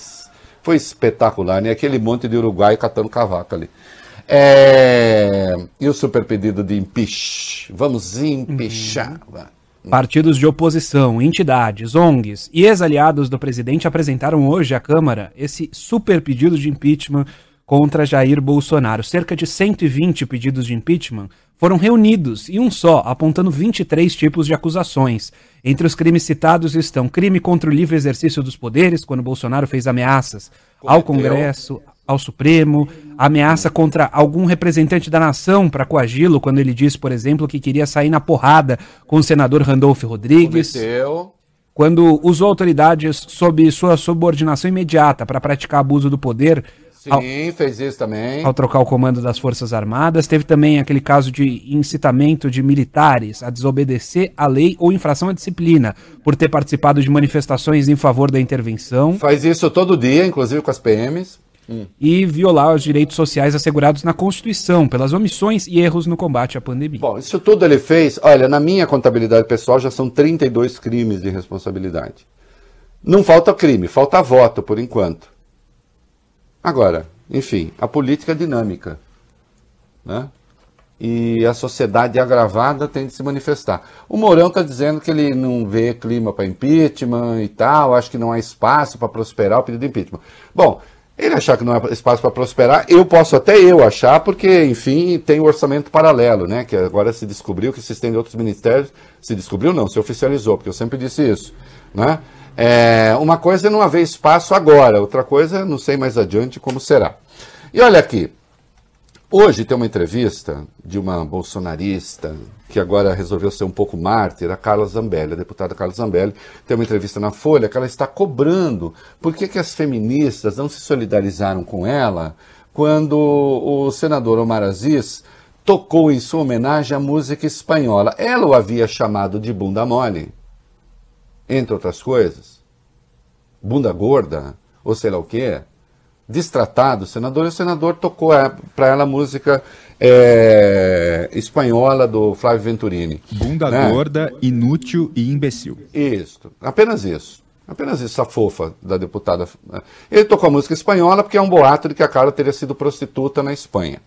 foi espetacular, né? Aquele monte de Uruguai catando cavaco ali. É, E o super pedido de impeach? Vamos empichar. vai. Partidos de oposição, entidades, ONGs e ex-aliados do presidente apresentaram hoje à Câmara esse super pedido de impeachment contra Jair Bolsonaro. Cerca de 120 pedidos de impeachment foram reunidos em um só, apontando 23 tipos de acusações. Entre os crimes citados estão crime contra o livre exercício dos poderes, quando Bolsonaro fez ameaças ao. Congresso, ao Supremo, ameaça contra algum representante da nação para coagi-lo, quando ele disse, por exemplo, que queria sair na porrada com o senador Randolfo Rodrigues Cometeu. quando usou autoridades sob sua subordinação imediata para praticar abuso do poder ao, Sim, fez isso também. ao trocar o comando das Forças Armadas. Teve também aquele caso de incitamento de militares a desobedecer a lei ou infração à disciplina por ter participado de manifestações em favor da intervenção Faz isso todo dia, inclusive com as PMs. E violar os direitos sociais assegurados na Constituição pelas omissões e erros no combate à pandemia. Bom, isso tudo ele fez. Olha, na minha contabilidade pessoal já são 32 crimes de responsabilidade. Não falta crime, falta voto por enquanto. Agora, enfim, a política é dinâmica. Né? E a sociedade agravada tem de se manifestar. O Mourão está dizendo que ele não vê clima para impeachment e tal, acho que não há espaço para prosperar o pedido de impeachment. Bom, ele achar que não há espaço para prosperar, eu posso até eu achar, porque, enfim, tem o orçamento paralelo, né? Que agora se descobriu que se estende outros ministérios. Se descobriu, não, se oficializou, porque eu sempre disse isso. Né? É, uma coisa é não haver espaço agora, outra coisa, não sei mais adiante como será. E olha aqui, Hoje tem uma entrevista de uma bolsonarista que agora resolveu ser um pouco mártir, a Carla Zambelli, a deputada Carla Zambelli, tem uma entrevista na Folha que ela está cobrando por que, que as feministas não se solidarizaram com ela quando o senador Omar Aziz tocou em sua homenagem a música espanhola. Ela o havia chamado de bunda mole, entre outras coisas, bunda gorda, ou sei lá o quê destratado o senador, e o senador tocou para ela a música é, espanhola do Flávio Venturini. Bunda né? gorda, inútil e imbecil. Isso, apenas isso. Apenas isso, a fofa da deputada. Ele tocou a música espanhola porque é um boato de que a Carla teria sido prostituta na Espanha.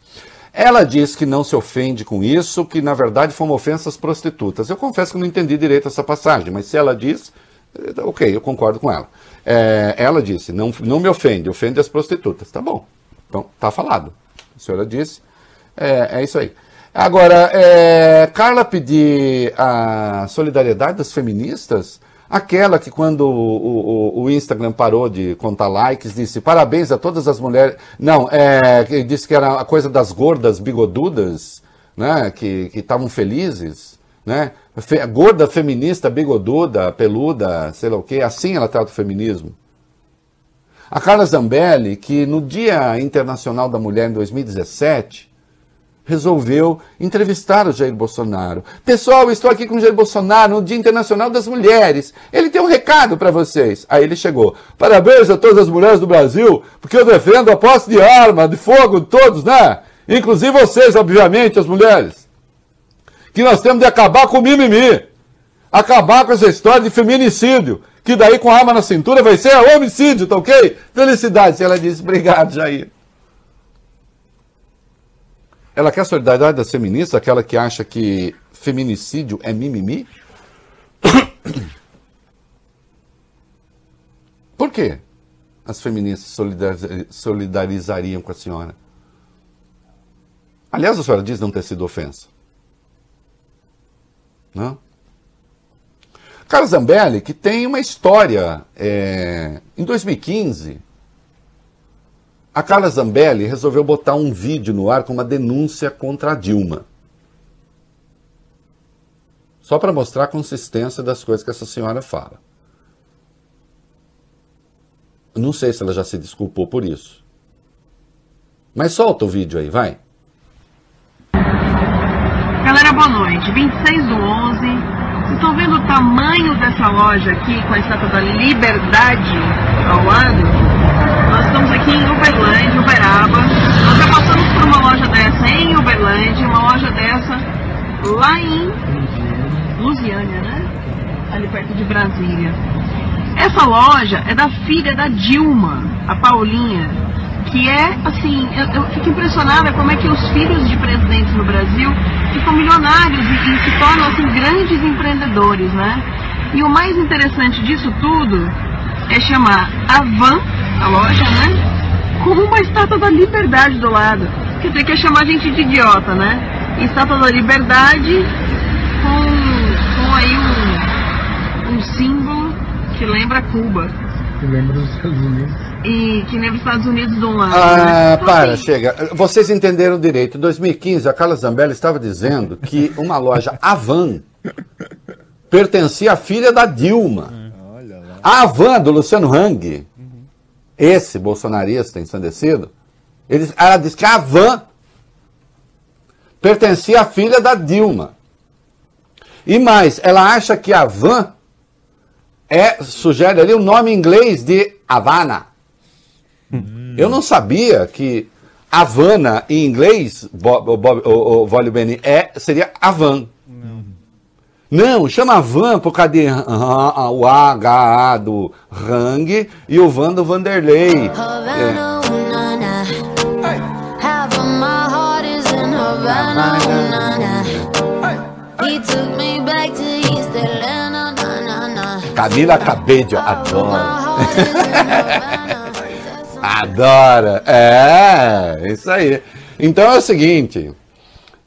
Ela diz que não se ofende com isso, que na verdade foi uma ofensa às prostitutas. Eu confesso que não entendi direito essa passagem, mas se ela diz, eh, ok, eu concordo com ela. É, ela disse, não, não me ofende, ofende as prostitutas. Tá bom, então tá falado. A senhora disse, é, é isso aí. Agora, é, Carla pedir a solidariedade das feministas, aquela que quando o, o, o Instagram parou de contar likes, disse parabéns a todas as mulheres. Não, é, disse que era a coisa das gordas bigodudas, né, que estavam felizes, né? Fe, gorda, feminista, bigoduda, peluda, sei lá o quê, assim ela trata o feminismo. A Carla Zambelli, que no Dia Internacional da Mulher em 2017, resolveu entrevistar o Jair Bolsonaro. Pessoal, estou aqui com o Jair Bolsonaro no Dia Internacional das Mulheres. Ele tem um recado para vocês. Aí ele chegou. Parabéns a todas as mulheres do Brasil, porque eu defendo a posse de arma, de fogo todos, né? Inclusive vocês, obviamente, as mulheres. Que nós temos de acabar com o mimimi. Acabar com essa história de feminicídio. Que daí com arma na cintura vai ser homicídio, tá ok? Felicidades. Ela disse, obrigado, Jair. Ela quer a solidariedade das feministas, aquela que acha que feminicídio é mimimi? <coughs> Por quê as feministas solidarizariam com a senhora? Aliás, a senhora diz não ter sido ofensa. Carlos Zambelli, que tem uma história. É, em 2015, a Carla Zambelli resolveu botar um vídeo no ar com uma denúncia contra a Dilma. Só para mostrar a consistência das coisas que essa senhora fala. Não sei se ela já se desculpou por isso. Mas solta o vídeo aí, vai. Galera, boa noite. 26 do 11. Vocês estão vendo o tamanho dessa loja aqui com a estátua da Liberdade ao lado? Nós estamos aqui em Uberlândia, Uberaba. Nós já passamos por uma loja dessa em Uberlândia, uma loja dessa lá em Lusiânia, né? Ali perto de Brasília. Essa loja é da filha da Dilma, a Paulinha, que é assim, eu, eu, fico impressionada como é que os filhos de presidentes no Brasil ficam milionários e, e se tornam assim grandes empreendedores, né? E o mais interessante disso tudo é chamar a Van a loja, né? Com uma estátua da liberdade do lado. Quer dizer, quer chamar a gente de idiota, né? Estátua da liberdade com, com aí um, um símbolo que lembra Cuba. Que lembra os Estados Unidos. E que lembra os Estados Unidos do lado. Ah, né? Então, para, assim, chega. Vocês entenderam direito. Em 2015, a Carla Zambelli estava dizendo que uma loja Avan pertencia à filha da Dilma. A Avan, do Luciano Hang, esse bolsonarista ensandecido, ele, ela diz que a van pertencia à filha da Dilma. E mais, ela acha que a van é, sugere ali o nome inglês de Havana. Hum. Eu não sabia que Havana em inglês, Bob, Bob, o, o, Beni, é, seria Havan. Não, chama Van por causa de uh, o H do Hang e o Van do Vanderlei. É. Camila Cabello, adora. <laughs> adora. É, isso aí. Então é o seguinte.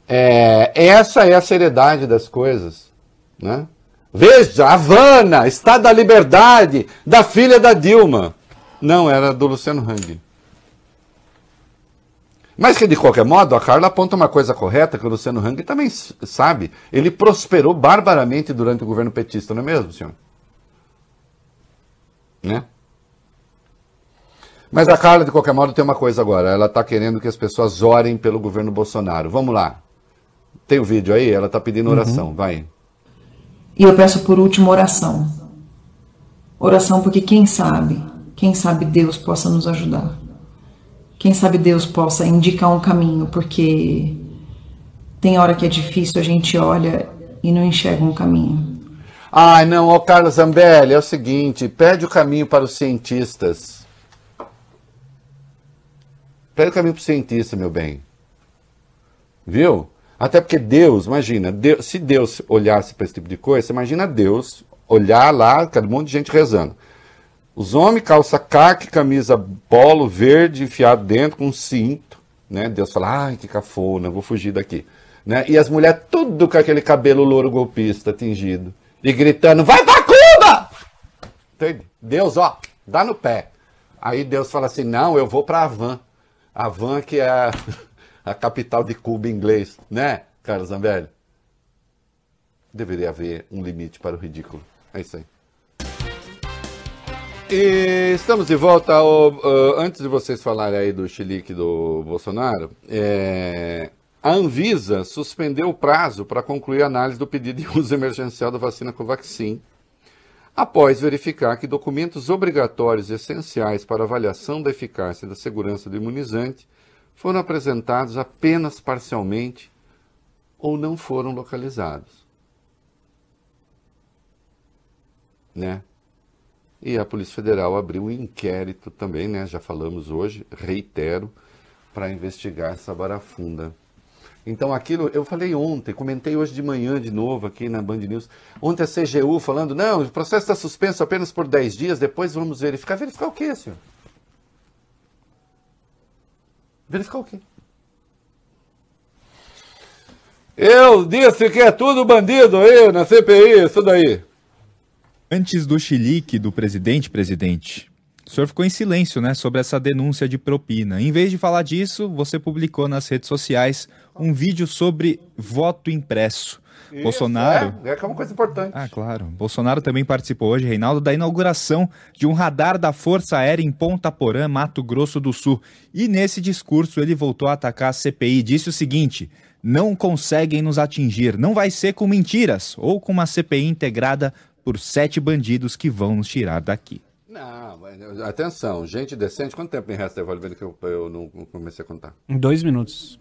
É, essa é a seriedade das coisas. Né? Veja, Havana, Estado da Liberdade, da filha da Dilma. Não, era do Luciano Hang. Mas que de qualquer modo, a Carla aponta uma coisa correta que o Luciano Hang também sabe. Ele prosperou barbaramente durante o governo petista, não é mesmo, senhor? Né? Mas a Carla, de qualquer modo, tem uma coisa agora. Ela está querendo que as pessoas orem pelo governo Bolsonaro. Vamos lá. Tem o vídeo aí? Ela está pedindo oração. Uhum. Vai. E eu peço por último oração. Oração porque quem sabe, quem sabe Deus possa nos ajudar. Quem sabe Deus possa indicar um caminho, porque tem hora que é difícil, a gente olha e não enxerga um caminho. Ai, não, ó Carlos Zambelli, é o seguinte, pede o caminho para os cientistas. Pede o caminho para os cientistas, meu bem. Viu? Até porque Deus, imagina, Deus, se Deus olhasse para esse tipo de coisa, imagina Deus olhar lá, cada um monte de gente rezando. Os homens, calça caque, camisa polo verde, enfiado dentro com um cinto. Né? Deus fala, ai, que cafona, vou fugir daqui. Né? E as mulheres tudo com aquele cabelo louro golpista tingido. E gritando, vai pra Cuba! Entende? Deus, ó, dá no pé. Aí Deus fala assim, não, eu vou pra Avan. Avan que é <laughs> a capital de Cuba em inglês, né, Carlos Zambelli? Deveria haver um limite para o ridículo. É isso aí. E estamos de volta. Ao, uh, antes de vocês falarem aí do chilique do Bolsonaro, é, A Anvisa suspendeu o prazo para concluir a análise do pedido de uso emergencial da vacina Covaxin, após verificar que documentos obrigatórios essenciais para avaliação da eficácia e da segurança do imunizante foram apresentados apenas parcialmente ou não foram localizados. Né? E a Polícia Federal abriu um inquérito também, né? Já falamos hoje, reitero, para investigar essa barafunda. Então aquilo, eu falei ontem, comentei hoje de manhã de novo aqui na Band News. Ontem a CGU falando, não, o processo está suspenso apenas por 10 dias, depois vamos verificar. Verificar o quê, senhor? Verificar o quê? Eu disse que é tudo bandido aí na CPI, isso daí. Antes do chilique do presidente, presidente, o senhor ficou em silêncio, né, sobre essa denúncia de propina. Em vez de falar disso, você publicou nas redes sociais um vídeo sobre voto impresso. Isso, Bolsonaro. É, é uma coisa importante. Ah, claro. Bolsonaro também participou hoje, Reinaldo, da inauguração de um radar da Força Aérea em Ponta Porã, Mato Grosso do Sul. E nesse discurso ele voltou a atacar a CPI. Disse o seguinte: não conseguem nos atingir. Não vai ser com mentiras ou com uma CPI integrada por sete bandidos que vão nos tirar daqui. Não, atenção, gente decente. Quanto tempo me resta, Evaldo, que eu, eu não comecei a contar? Em dois minutos.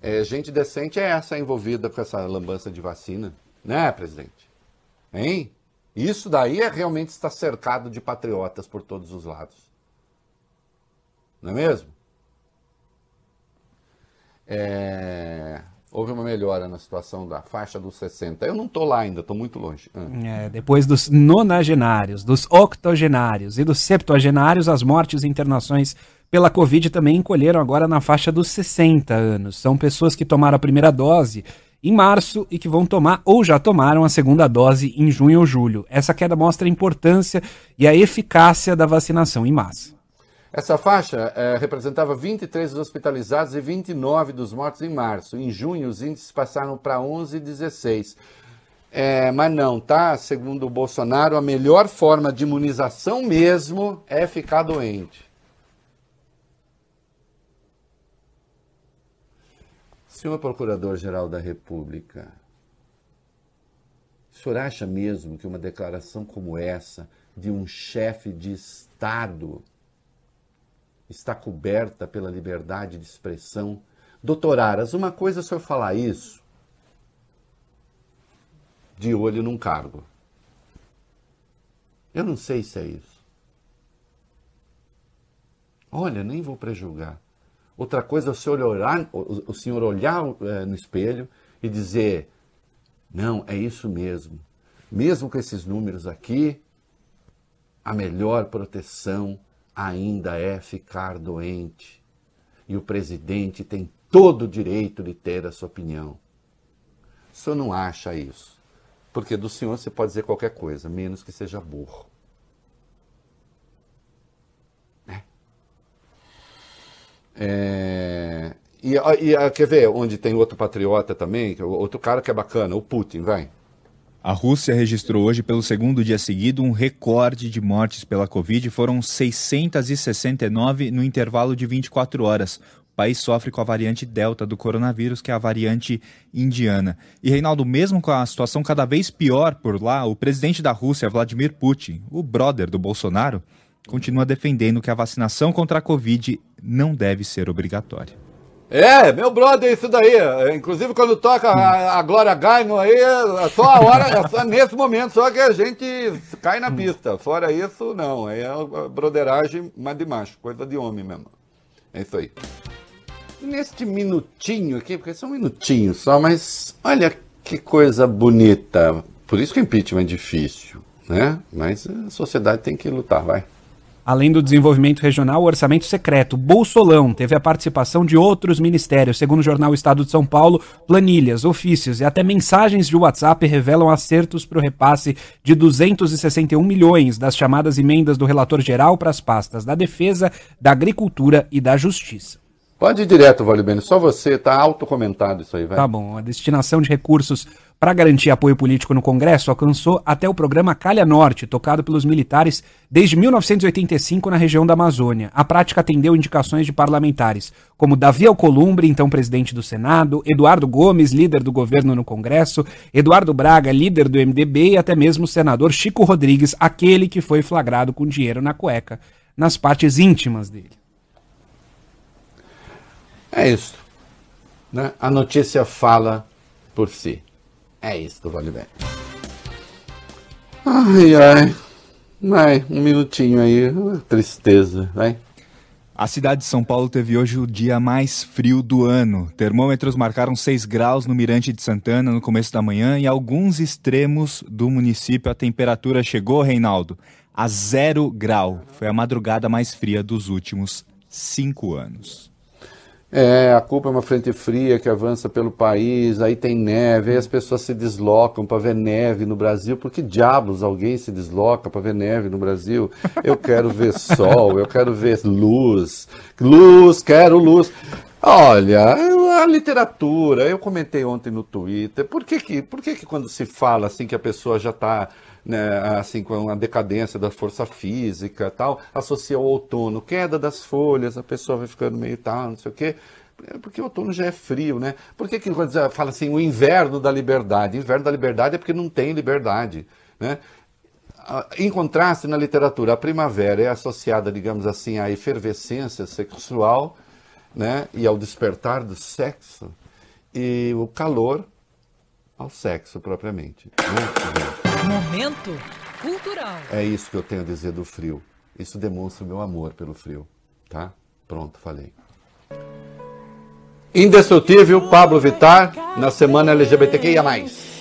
É, gente decente é essa envolvida com essa lambança de vacina, né, presidente? Hein? Isso daí é realmente estar cercado de patriotas por todos os lados. Não é mesmo? É, houve uma melhora na situação da faixa dos 60. Eu não estou lá ainda, estou muito longe. Ah. É, depois dos nonagenários, dos octogenários e dos septuagenários, as mortes e internações pela Covid também encolheram agora na faixa dos 60 anos. São pessoas que tomaram a primeira dose em março e que vão tomar ou já tomaram a segunda dose em junho ou julho. Essa queda mostra a importância e a eficácia da vacinação em massa. Essa faixa é, representava 23 dos hospitalizados e 29 dos mortos em março. Em junho, os índices passaram para 11 e 16. É, mas não, tá? Segundo o Bolsonaro, a melhor forma de imunização mesmo é ficar doente. Senhor Procurador-Geral da República, o senhor acha mesmo que uma declaração como essa de um chefe de Estado está coberta pela liberdade de expressão? Doutor Aras, uma coisa é o senhor falar isso de olho num cargo. Eu não sei se é isso. Olha, nem vou prejulgar. Outra coisa é o senhor olhar, o, senhor olhar é, no espelho e dizer: não, é isso mesmo. Mesmo com esses números aqui, a melhor proteção ainda é ficar doente. E o presidente tem todo o direito de ter a sua opinião. O senhor não acha isso? Porque do senhor você pode dizer qualquer coisa, menos que seja burro. É... E, e, quer ver onde tem outro patriota também, outro cara que é bacana, o Putin, vai. A Rússia registrou hoje, pelo segundo dia seguido, um recorde de mortes pela Covid. Foram 669 no intervalo de 24 horas. O país sofre com a variante Delta do coronavírus, que é a variante indiana. E, Reinaldo, mesmo com a situação cada vez pior por lá, o presidente da Rússia, Vladimir Putin, o brother do Bolsonaro, continua defendendo que a vacinação contra a Covid não deve ser obrigatória. É, meu brother, isso daí. Inclusive, quando toca a, a Glória Gaino aí, é só a hora, é só nesse momento, só que a gente cai na pista. Fora isso, não. É broderagem, mas de macho, coisa de homem mesmo. É isso aí. neste minutinho aqui, porque são minutinhos só, mas olha que coisa bonita. Por isso que impeachment é difícil, né? Mas a sociedade tem que lutar, vai. Além do desenvolvimento regional, o orçamento secreto Bolsolão teve a participação de outros ministérios. Segundo o jornal Estado de São Paulo, planilhas, ofícios e até mensagens de WhatsApp revelam acertos para o repasse de 261 milhões das chamadas emendas do relator geral para as pastas da Defesa, da Agricultura e da Justiça. Pode ir direto, Vale Bene, só você, tá autocomentado isso aí, vai. Tá bom. A destinação de recursos Para garantir apoio político no Congresso, alcançou até o programa Calha Norte, tocado pelos militares desde 1985 na região da Amazônia. A prática atendeu indicações de parlamentares, como Davi Alcolumbre, então presidente do Senado, Eduardo Gomes, líder do governo no Congresso, Eduardo Braga, líder do MDB e até mesmo o senador Chico Rodrigues, aquele que foi flagrado com dinheiro na cueca, nas partes íntimas dele. É isso. Né? A notícia fala por si. É isso do Vale Bem. Ai, ai. Vai, um minutinho aí. Tristeza, vai. A cidade de São Paulo teve hoje o dia mais frio do ano. Termômetros marcaram 6 graus no Mirante de Santana no começo da manhã e alguns extremos do município a temperatura chegou, Reinaldo, a zero grau. Foi a madrugada mais fria dos últimos cinco anos. É, a culpa é uma frente fria que avança pelo país, aí tem neve, aí as pessoas se deslocam para ver neve no Brasil. Por que diabos alguém se desloca para ver neve no Brasil? Eu quero ver sol, eu quero ver luz. Luz, quero luz. Olha, a literatura, eu comentei ontem no Twitter, por que que, por que, que quando se fala assim que a pessoa já está né, assim, com a decadência da força física tal, associa ao outono, queda das folhas, a pessoa vai ficando meio tal, não sei o quê. É porque o outono já é frio, né? Por que, que fala assim, o inverno da liberdade? O inverno da liberdade é porque não tem liberdade, né? Em contraste, na literatura, a primavera é associada, digamos assim, à efervescência sexual né? e ao despertar do sexo, e o calor ao sexo propriamente. Né? Momento cultural. É isso que eu tenho a dizer do frio. Isso demonstra o meu amor pelo frio. Tá? Pronto, falei. Indestrutível, Pablo Vittar, na semana LGBTQIA.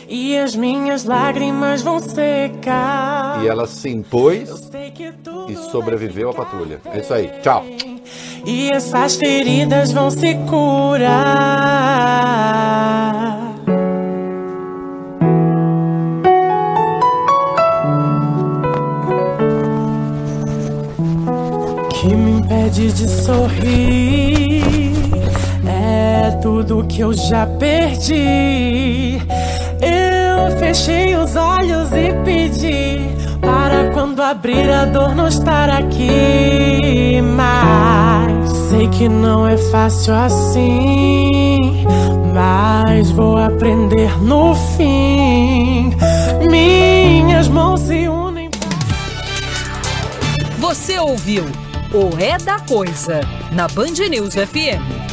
E as minhas lágrimas vão secar. E ela se impôs e sobreviveu à patrulha. É isso aí. Tchau. E essas feridas vão se curar. De sorrir é tudo que eu já perdi. Eu fechei os olhos e pedi para quando abrir a dor não estar aqui. Mas sei que não é fácil assim. Mas vou aprender no fim. Minhas mãos se unem. Você ouviu o É da Coisa, na Band News FM.